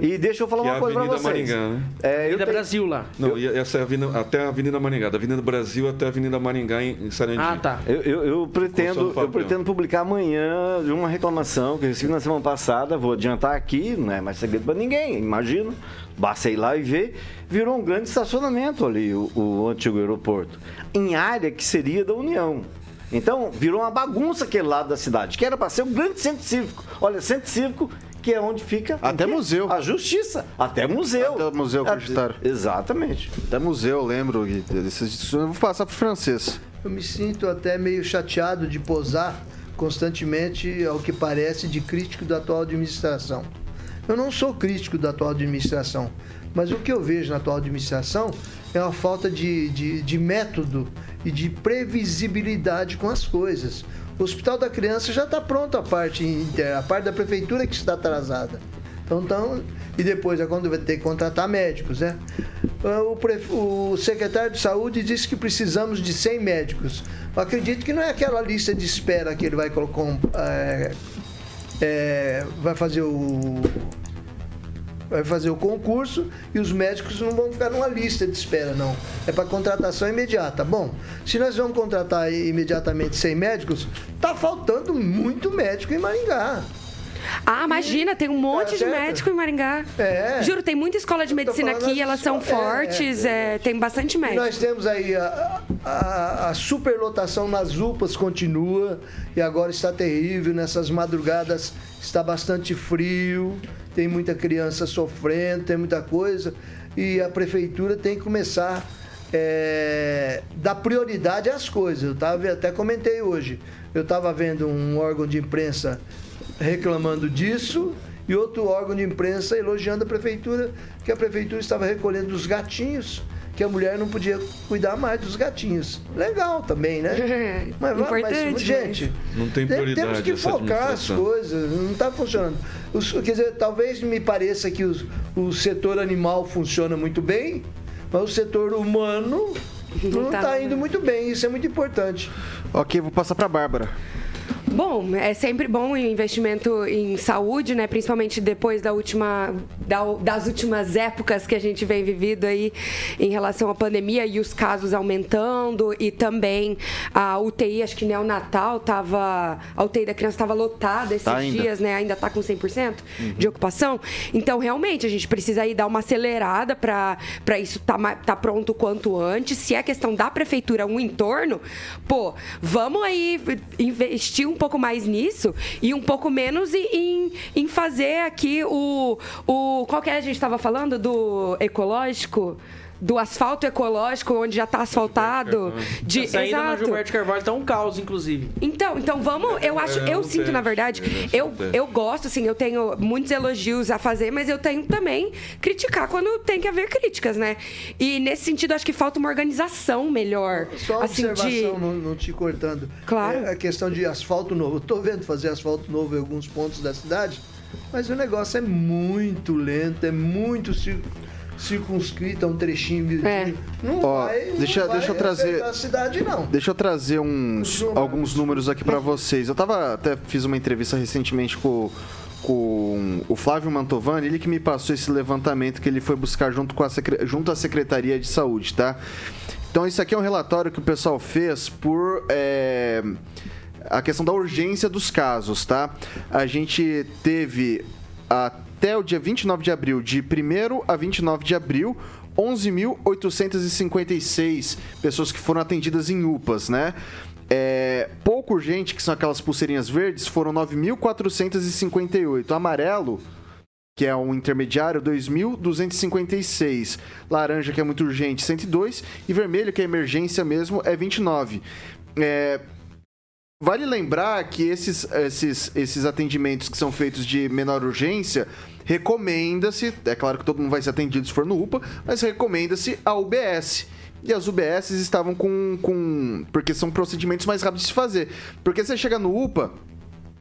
é. E deixa eu falar Que é uma a coisa pra Avenida vocês. Maringá, né? É, eu Avenida tenho- Brasil lá. Não, e essa é a avenida, até a Avenida Maringá, da Avenida Brasil até a Avenida Maringá em, em Sarandi. Ah, tá. Eu, eu- eu pretendo, eu pretendo publicar amanhã de uma reclamação que eu recebi na semana passada. Vou adiantar aqui, não é mais segredo para ninguém, imagino. Basta ir lá e ver. Virou um grande estacionamento ali, o, o antigo aeroporto, em área que seria da União. Então, virou uma bagunça aquele lado da cidade, que era para ser um grande centro cívico. Olha, centro cívico que é onde fica Até o museu. A justiça. Até museu. Até museu acreditaram. Exatamente. Até museu, eu lembro. Eu vou passar pro francês. Eu me sinto até meio chateado de posar constantemente, ao que parece, de crítico da atual administração. Eu não sou crítico da atual administração, mas o que eu vejo na atual administração é uma falta de, de, de método e de previsibilidade com as coisas. O Hospital da Criança já está pronto a parte interna, a parte da prefeitura que está atrasada. Então, então, e depois é quando vai ter que contratar médicos, né? O, pref- o secretário de saúde disse que precisamos de 100 médicos. Eu acredito que não é aquela lista de espera que ele vai colocar, é, é, vai fazer o vai fazer o concurso e os médicos não vão ficar numa lista de espera, não. É para contratação imediata. Bom, se nós vamos contratar imediatamente 100 médicos, tá faltando muito médico em Maringá. Ah, imagina, tem um monte tá de médico em Maringá. É. Juro, tem muita escola de medicina aqui, elas são fortes, é, é, tem bastante médico. E nós temos aí a, a, a, superlotação nas UPAs continua e agora está terrível. Nessas madrugadas está bastante frio, tem muita criança sofrendo, tem muita coisa. E a prefeitura tem que começar é, dar prioridade às coisas. Eu tava, até comentei hoje. Eu estava vendo um órgão de imprensa reclamando disso e outro órgão de imprensa elogiando a prefeitura, que a prefeitura estava recolhendo os gatinhos, que a mulher não podia cuidar mais dos gatinhos. Legal também, né? Mas, Importante, mas gente, não tem prioridade temos que focar as coisas, não está funcionando. Os, quer dizer, talvez me pareça que os, o setor animal funciona muito bem, mas o setor humano não está tá indo muito bem, isso é muito importante. Ok, vou passar para a Bárbara. Bom, é sempre bom o investimento em saúde, né? Principalmente depois da última, da, das últimas épocas que a gente vem vivido aí em relação à pandemia e os casos aumentando e também a UTI, acho que neonatal tava, a UTI da criança estava lotada esses tá dias, né? Ainda está com 100% uhum. de ocupação. Então, realmente, a gente precisa aí dar uma acelerada para isso estar tá, tá pronto quanto antes. Se é questão da prefeitura, um entorno, pô, vamos aí investir um pouco mais nisso e um pouco menos em, em fazer aqui o, o. Qual que é a gente estava falando? Do ecológico? Do asfalto ecológico, onde já está asfaltado. De, Essa saída Exato. no Gilberto Carvalho está um caos, inclusive. Então, então vamos. Eu acho, eu, eu sinto, na verdade, eu, eu gosto, assim, eu tenho muitos elogios a fazer, mas eu tenho também criticar quando tem que haver críticas, né? E nesse sentido, acho que falta uma organização melhor. Só uma assim, observação, de... não, não, te cortando. Claro. É a questão de asfalto novo. Eu tô vendo fazer asfalto novo em alguns pontos da cidade. Mas o negócio é muito lento, é muito circunscrita um trechinho. É. Não Ó, vai, deixa, não deixa eu trazer a cidade não. Deixa eu trazer uns números. alguns números aqui para vocês. Eu tava até fiz uma entrevista recentemente com com o Flávio Mantovani, ele que me passou esse levantamento que ele foi buscar junto, com a, junto à Secretaria de Saúde, tá? Então, isso aqui é um relatório que o pessoal fez por é, a questão da urgência dos casos, tá? A gente teve a até o dia 29 de abril, de 1 a 29 de abril, 11.856 pessoas que foram atendidas em UPAs, né? É, pouco urgente, que são aquelas pulseirinhas verdes, foram 9.458. Amarelo, que é um intermediário, 2.256. Laranja, que é muito urgente, 102. E vermelho, que é emergência mesmo, é 29. É, vale lembrar que esses, esses, esses atendimentos que são feitos de menor urgência recomenda-se, é claro que todo mundo vai ser atendido se for no UPA, mas recomenda-se a UBS. E as UBS estavam com, com. Porque são procedimentos mais rápidos de fazer. Porque você chega no UPA,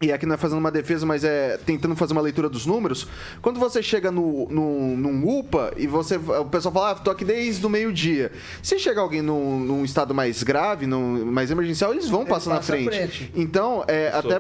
e aqui não é fazendo uma defesa, mas é tentando fazer uma leitura dos números. Quando você chega no, no, num UPA e você, o pessoal fala, ah, tô aqui desde o meio-dia. Se chega alguém num, num, estado mais grave, num, mais emergencial, eles vão passar na frente. frente. Então, é até.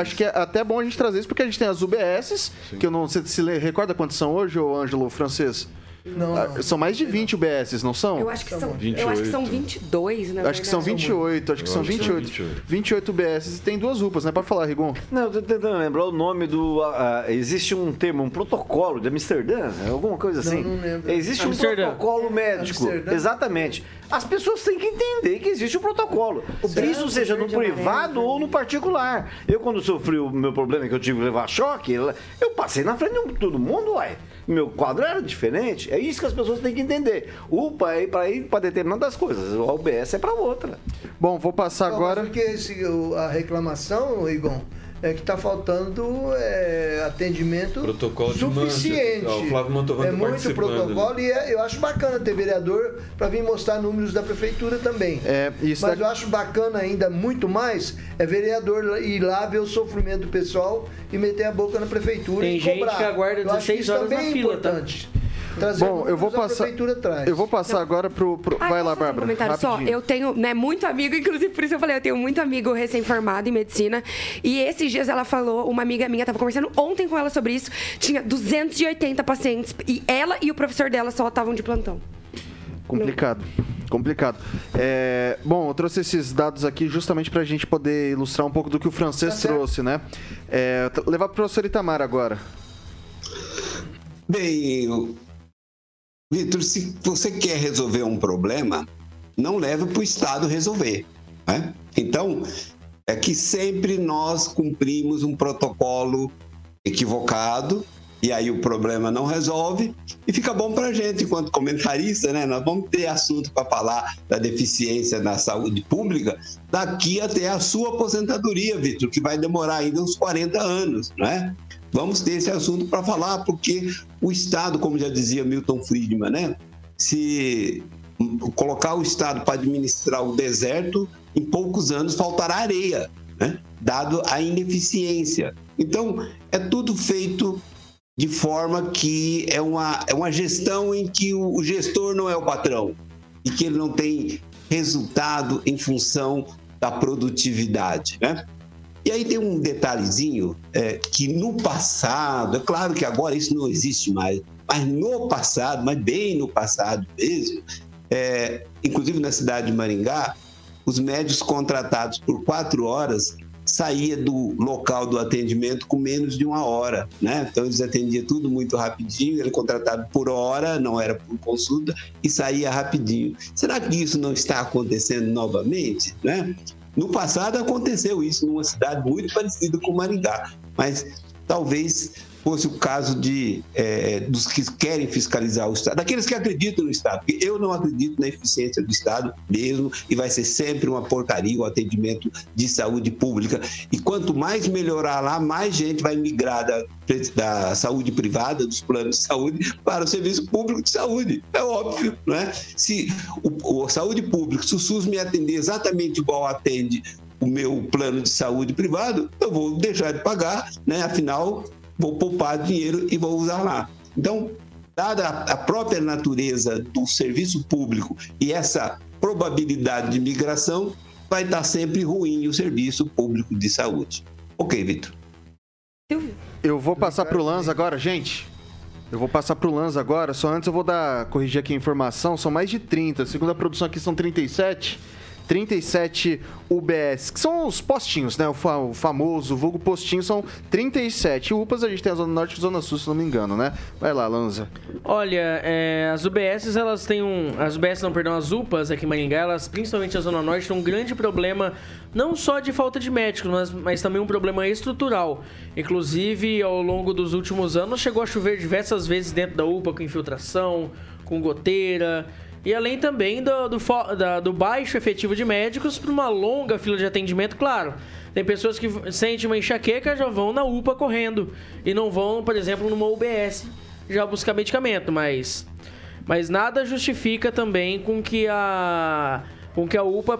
Acho que é até bom a gente trazer isso, porque a gente tem as UBSs, Sim. que eu não sei se recorda quantas são hoje, ô Ângelo Francês? Não, ah, São mais de 20 UBSs, não são? Eu acho que são, 28. eu acho que são 22, né? Acho que são 28, acho que são 28. 28. 28 UBSs e tem duas UPAs, né? Pode falar, Rigon. Não, eu tô tentando lembrar o nome do. Uh, existe um termo, um protocolo de Amsterdã, alguma coisa assim. Não, não lembro. Existe Amsterdã. um protocolo médico. Amsterdã. Exatamente. As pessoas têm que entender que existe um protocolo. Certo. Isso seja no privado ou no particular. Eu, quando sofri o meu problema, que eu tive que levar choque, eu passei na frente de todo mundo, uai meu quadro era diferente. É isso que as pessoas têm que entender. UPA é para ir para determinadas coisas, o OBS é para outra. Bom, vou passar Não, agora. Porque esse, a reclamação, Rigon, é que está faltando é, atendimento protocolo suficiente. o Flávio Mantovani é muito protocolo e é, eu acho bacana ter vereador para vir mostrar números da prefeitura também. É, Mas eu acho bacana ainda muito mais é vereador ir lá ver o sofrimento do pessoal e meter a boca na prefeitura Tem e gente cobrar. que aguarda 16 horas na fila, tá? importante. Tá? Bom, eu vou passar. Eu vou passar agora pro. pro... Ah, vai lá, Um Bárbara. comentário só. Eu tenho né, muito amigo, inclusive por isso eu falei, eu tenho muito amigo recém-formado em medicina. E esses dias ela falou, uma amiga minha tava conversando ontem com ela sobre isso, tinha 280 pacientes. E ela e o professor dela só estavam de plantão. Complicado. Complicado. É, bom, eu trouxe esses dados aqui justamente para a gente poder ilustrar um pouco do que o francês trouxe, né? É, levar para o professor Itamar agora. Bem, Vitor, se você quer resolver um problema, não leve para o Estado resolver. né? Então, é que sempre nós cumprimos um protocolo equivocado e aí o problema não resolve e fica bom para a gente, enquanto comentarista, né? Nós vamos ter assunto para falar da deficiência na saúde pública daqui até a sua aposentadoria, Vitor, que vai demorar ainda uns 40 anos, não é? Vamos ter esse assunto para falar, porque o Estado, como já dizia Milton Friedman, né? Se colocar o Estado para administrar o deserto, em poucos anos faltará areia, né? dado a ineficiência. Então, é tudo feito de forma que é uma, é uma gestão em que o, o gestor não é o patrão e que ele não tem resultado em função da produtividade. Né? E aí tem um detalhezinho é, que no passado, é claro que agora isso não existe mais, mas no passado, mas bem no passado mesmo, é, inclusive na cidade de Maringá, os médicos contratados por quatro horas saía do local do atendimento com menos de uma hora, né? Então eles atendiam tudo muito rapidinho, ele contratado por hora, não era por consulta e saía rapidinho. Será que isso não está acontecendo novamente, né? No passado aconteceu isso numa cidade muito parecida com Maringá, mas talvez fosse o caso de é, dos que querem fiscalizar o Estado, daqueles que acreditam no Estado, porque eu não acredito na eficiência do Estado mesmo e vai ser sempre uma porcaria o atendimento de saúde pública. E quanto mais melhorar lá, mais gente vai migrar da, da saúde privada, dos planos de saúde, para o serviço público de saúde. É óbvio, não é? Se o, o saúde pública, se o SUS me atender exatamente igual atende o meu plano de saúde privado, eu vou deixar de pagar, né? Afinal, vou poupar dinheiro e vou usar lá. Então, dada a própria natureza do serviço público e essa probabilidade de migração, vai estar sempre ruim o serviço público de saúde. Ok, Vitor. Eu vou passar pro Lanza agora, gente. Eu vou passar pro Lanza agora, só antes eu vou dar corrigir aqui a informação, são mais de 30, segundo a produção aqui são 37. 37 UBS, que são os postinhos, né? O, fa o famoso vulgo postinho são 37 UPAs, a gente tem a Zona Norte e a Zona Sul, se não me engano, né? Vai lá, Lanza. Olha, é, as UBS, elas têm um. As UBS, não, perdão, as UPAs aqui em Maringá, elas, principalmente a Zona Norte, têm um grande problema, não só de falta de médicos, mas, mas também um problema estrutural. Inclusive, ao longo dos últimos anos, chegou a chover diversas vezes dentro da UPA com infiltração, com goteira. E além também do, do, da- do baixo efetivo de médicos para uma longa fila de atendimento, claro. Tem pessoas que sentem uma enxaqueca já vão na UPA correndo e não vão, por exemplo, numa UBS já buscar medicamento, mas mas nada justifica também com que a com que a UPA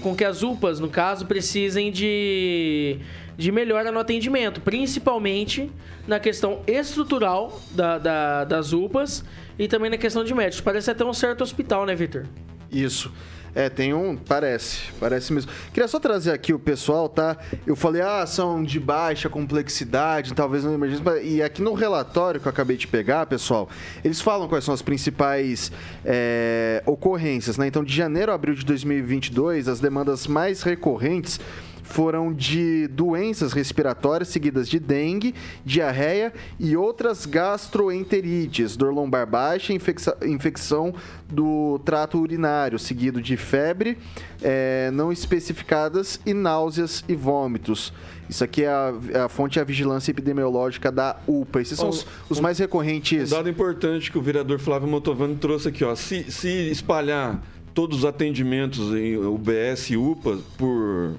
com que as UPAs, no caso, precisem de de melhora no atendimento, principalmente na questão estrutural da, da- das UPAs e também na questão de médicos. Parece até um certo hospital, né, Vitor? Isso. É, tem um. Parece, parece mesmo. Queria só trazer aqui o pessoal, tá? Eu falei, ah, são de baixa complexidade, talvez não emergência. E aqui no relatório que eu acabei de pegar, pessoal, eles falam quais são as principais é, ocorrências, né? Então, de janeiro a abril de 2022, as demandas mais recorrentes foram de doenças respiratórias seguidas de dengue, diarreia e outras gastroenterites, dor lombar baixa, infecção do trato urinário, seguido de febre eh, não especificadas e náuseas e vômitos. Isso aqui é a, é a fonte é a vigilância epidemiológica da UPA. Esses são os, os mais recorrentes. Um dado importante que o vereador Flávio Motovani trouxe aqui, ó. Se, se espalhar todos os atendimentos em UBS e UPA por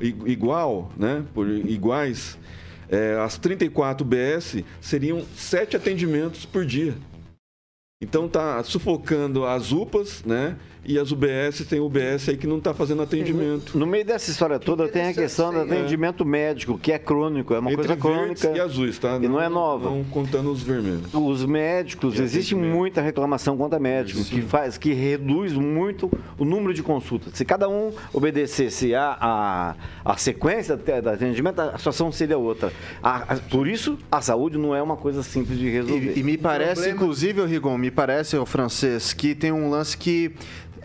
igual, né? Por iguais, é, as 34 UBS seriam sete atendimentos por dia. Então tá sufocando as UPAs, né? E as UBS, tem UBS aí que não está fazendo atendimento. No meio dessa história toda tem a questão do atendimento médico, que é crônico, é uma Entre coisa crônica. E azuis, tá? E não é nova. Não contando os vermelhos. Os médicos, existe muita reclamação contra médicos, que faz, que reduz muito o número de consultas. Se cada um obedecesse a, a, a sequência do atendimento, a situação seria outra. A, a, por isso, a saúde não é uma coisa simples de resolver. E, e me parece, problema... inclusive, Rigon, me parece, o francês, que tem um lance que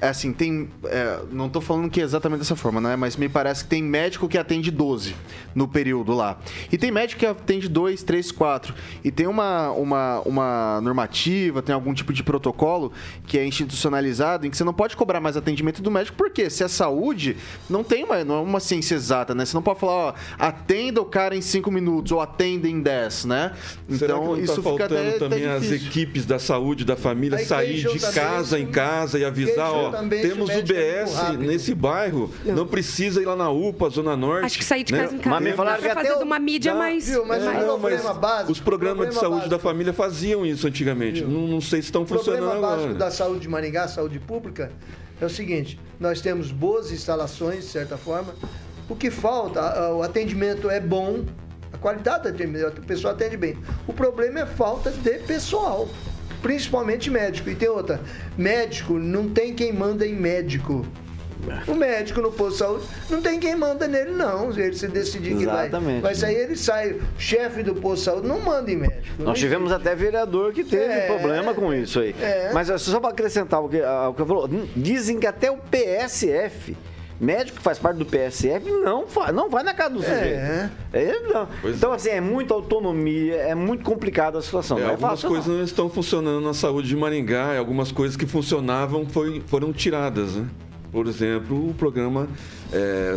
assim, tem. É, não estou falando que é exatamente dessa forma, né? Mas me parece que tem médico que atende 12 no período lá. E tem médico que atende 2, 3, 4. E tem uma, uma, uma normativa, tem algum tipo de protocolo que é institucionalizado em que você não pode cobrar mais atendimento do médico, porque se é saúde, não tem uma, não é uma ciência exata, né? Você não pode falar, ó, atenda o cara em 5 minutos ou atenda em 10, né? Então, isso tá fica até, também até as equipes da saúde, da família, sair de casa em casa e avisar, ó, temos o BS nesse bairro, não precisa ir lá na UPA, Zona Norte. Acho que sair de né? casa né? em casa. Mas me falaram que até uma mídia mais... Viu, mas, é, não, mas básico, os programas de saúde básico. da família faziam isso antigamente. Não, não, sei se estão funcionando agora. O problema básico da saúde de Maringá, saúde pública, é o seguinte, nós temos boas instalações, de certa forma, o que falta, o atendimento é bom, a qualidade do atendimento, o pessoal atende bem. O problema é falta de pessoal principalmente médico. E tem outra, médico não tem quem manda em médico. O médico no posto de saúde não tem quem manda nele, não. Ele se decidir que vai, vai sair, ele sai. O chefe do posto de saúde não manda em médico. Nós tivemos até vereador que teve é, problema com isso aí. É. Mas só para acrescentar o que, o que eu falou, dizem que até o PSF médico que faz parte do PSF não, faz, não vai na casa do sujeito. É. é não. Então, é. assim, é muita autonomia, é muito complicada a situação. É, é algumas fácil, coisas não. não. estão funcionando na saúde de Maringá, algumas coisas que funcionavam foi, foram tiradas, né? Por exemplo, o programa é,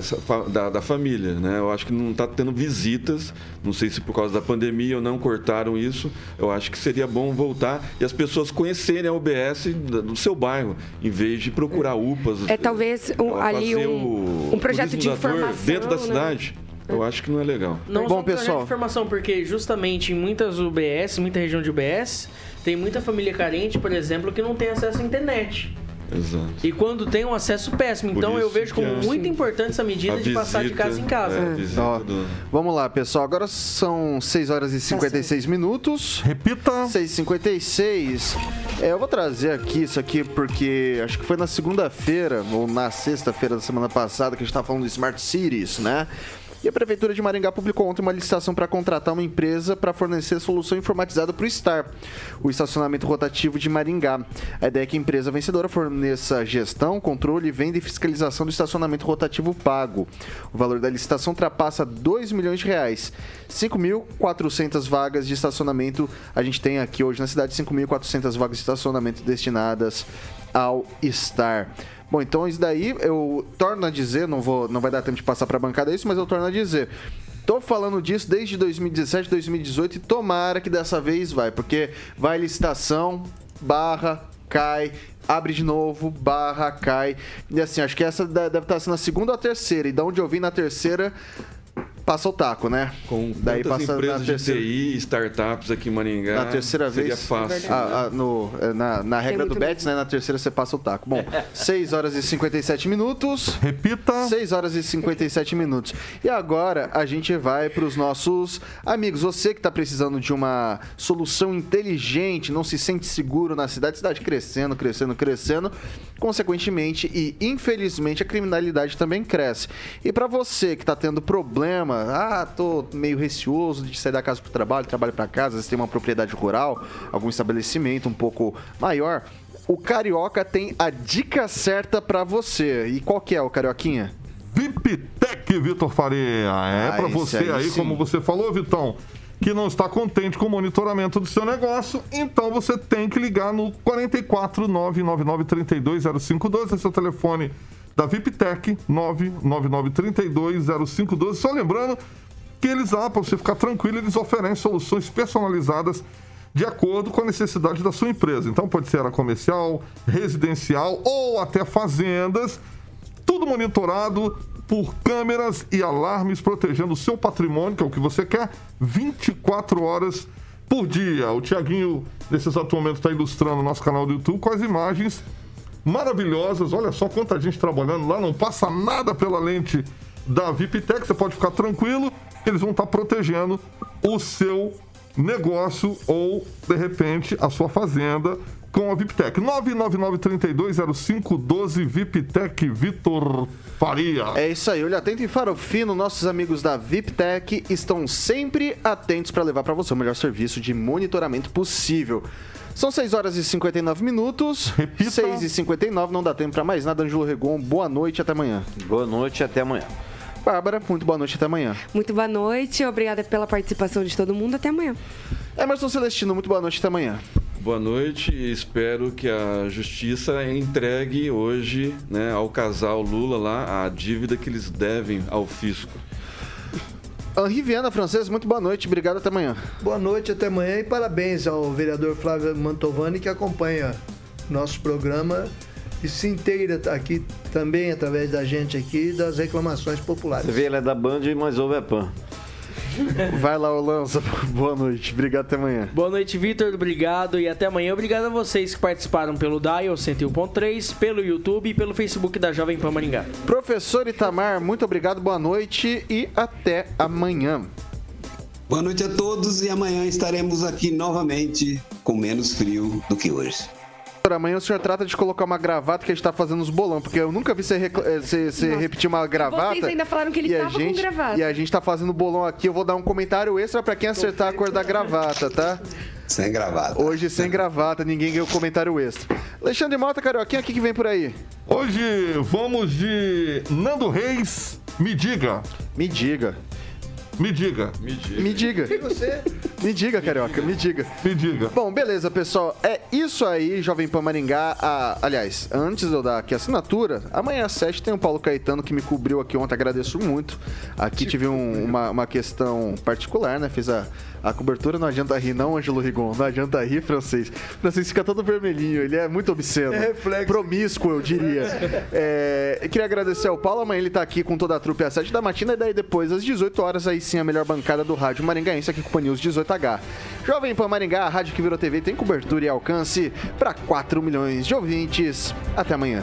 da, da, família. Né? Eu acho que não está tendo visitas, não sei se por causa da pandemia ou não cortaram isso. Eu acho que seria bom voltar e as pessoas conhecerem a UBS do seu bairro, em vez de procurar UPAs. É talvez um, ali um, um projeto de informação. Dentro da né? cidade. Eu acho que não é legal. Não Bom, só pessoal. de informação, porque justamente em muitas UBS, muita região de UBS, tem muita família carente, por exemplo, que não tem acesso à internet. Exato. E quando tem um acesso péssimo. Por então eu vejo como é, muito importante essa medida de passar de casa em casa. É, Ó, do... Vamos lá, pessoal. Agora são 6 horas e 56 tá minutos. Repita. 6h56. É, eu vou trazer aqui isso aqui porque acho que foi na segunda-feira ou na sexta-feira da semana passada que a gente estava falando de Smart Cities, né? E a Prefeitura de Maringá publicou ontem uma licitação para contratar uma empresa para fornecer solução informatizada para o STAR, o estacionamento rotativo de Maringá. A ideia é que a empresa vencedora forneça gestão, controle, venda e fiscalização do estacionamento rotativo pago. O valor da licitação ultrapassa 2 milhões de reais. 5.400 vagas de estacionamento a gente tem aqui hoje na cidade, 5.400 vagas de estacionamento destinadas ao STAR. Bom, então isso daí eu torno a dizer, não, vou, não vai dar tempo de passar para a bancada isso, mas eu torno a dizer. Tô falando disso desde 2017, 2018 e tomara que dessa vez vai, porque vai licitação, barra, cai, abre de novo, barra, cai. E assim, acho que essa deve estar sendo a segunda ou a terceira. E da onde eu vi na terceira, passa o taco, né? Com Daí passa empresas na terceira... de TI, startups aqui em Maringá. Na terceira seria vez. fácil. A, a, no, é, na, na regra do Betis, né? Na terceira você passa o taco. Bom, 6 horas e 57 minutos. Repita. 6 horas e 57 minutos. E agora a gente vai para os nossos amigos. Você que está precisando de uma solução inteligente, não se sente seguro na cidade, cidade crescendo, crescendo, crescendo. Consequentemente e infelizmente a criminalidade também cresce. E para você que está tendo problema ah, tô meio receoso de sair da casa para o trabalho, trabalho para casa, às vezes tem uma propriedade rural, algum estabelecimento um pouco maior. O Carioca tem a dica certa para você. E qual que é, o Carioquinha? VIPTEC, Vitor Faria. É ah, para você aí, aí como você falou, Vitão, que não está contente com o monitoramento do seu negócio, então você tem que ligar no 44 999 320512, esse é o telefone da VIPTEC 999320512. Só lembrando que eles, ah, para você ficar tranquilo, eles oferecem soluções personalizadas de acordo com a necessidade da sua empresa. Então pode ser a comercial, residencial ou até fazendas, tudo monitorado por câmeras e alarmes protegendo o seu patrimônio, que é o que você quer, 24 horas por dia. O Tiaguinho, nesse exato momento, está ilustrando o nosso canal do YouTube com as imagens maravilhosas. Olha só quanta gente trabalhando lá, não passa nada pela lente da VIPTEC. Você pode ficar tranquilo, eles vão estar protegendo o seu negócio ou, de repente, a sua fazenda com a VIPTEC. 999-320512 VIPTEC Vitor Faria. É isso aí, olha atento e farofino, nossos amigos da VIPTEC estão sempre atentos para levar para você o melhor serviço de monitoramento possível. São 6 horas e 59 minutos. Repita. 6 e 59, não dá tempo para mais nada. Ângelo Regon, boa noite até amanhã. Boa noite e até amanhã. Bárbara, muito boa noite até amanhã. Muito boa noite, obrigada pela participação de todo mundo. Até amanhã. Emerson Celestino, muito boa noite até amanhã. Boa noite e espero que a justiça entregue hoje né, ao casal Lula lá a dívida que eles devem ao fisco. Henri Viana, francês, muito boa noite, obrigado até amanhã. Boa noite, até amanhã e parabéns ao vereador Flávio Mantovani que acompanha nosso programa e se inteira aqui também através da gente aqui das reclamações populares. Você vê, ele é da Band, mas ouve a PAN. Vai lá, Lança, boa noite, obrigado até amanhã. Boa noite, Vitor. Obrigado e até amanhã. Obrigado a vocês que participaram pelo Dial 101.3, pelo YouTube e pelo Facebook da Jovem Pan Maringá. Professor Itamar, muito obrigado, boa noite e até amanhã. Boa noite a todos e amanhã estaremos aqui novamente com menos frio do que hoje. Amanhã o senhor trata de colocar uma gravata que a gente tá fazendo os bolão, porque eu nunca vi você, eh, você- você repetir uma gravata. Vocês ainda falaram que ele e a tava com gente, gravata. E a gente tá fazendo bolão aqui, eu vou dar um comentário extra pra quem acertar a cor da gravata, tá? Sem gravata. Hoje sem gravata, ninguém ganhou comentário extra. Alexandre Mota, Carioquinha, o que, que vem por aí? Hoje vamos de Nando Reis, me diga. Me diga. Me diga. Me diga. Me diga. Você? Me diga, Carioca, me diga. Me diga. Bom, beleza, pessoal. É isso aí, Jovem Pan Maringá. Ah, aliás, antes de eu dar aqui a assinatura, amanhã às 7 tem o Paulo Caetano que me cobriu aqui ontem, agradeço muito. Aqui tive um- uma, uma questão particular, né? Fiz a, a cobertura, não adianta rir, não, Ângelo Rigon. Não adianta rir, francês. Francês fica todo vermelhinho, ele é muito obsceno. É reflexo. Promíscuo, eu diria. É, eu queria agradecer ao Paulo, amanhã ele tá aqui com toda a trupe às 7 da matina e daí depois às 18 horas, aí sim a melhor bancada do rádio maringaense aqui com o News 18H. Jovem Pan Maringá, a rádio que virou TV, tem cobertura e alcance para 4 milhões de ouvintes. Até amanhã.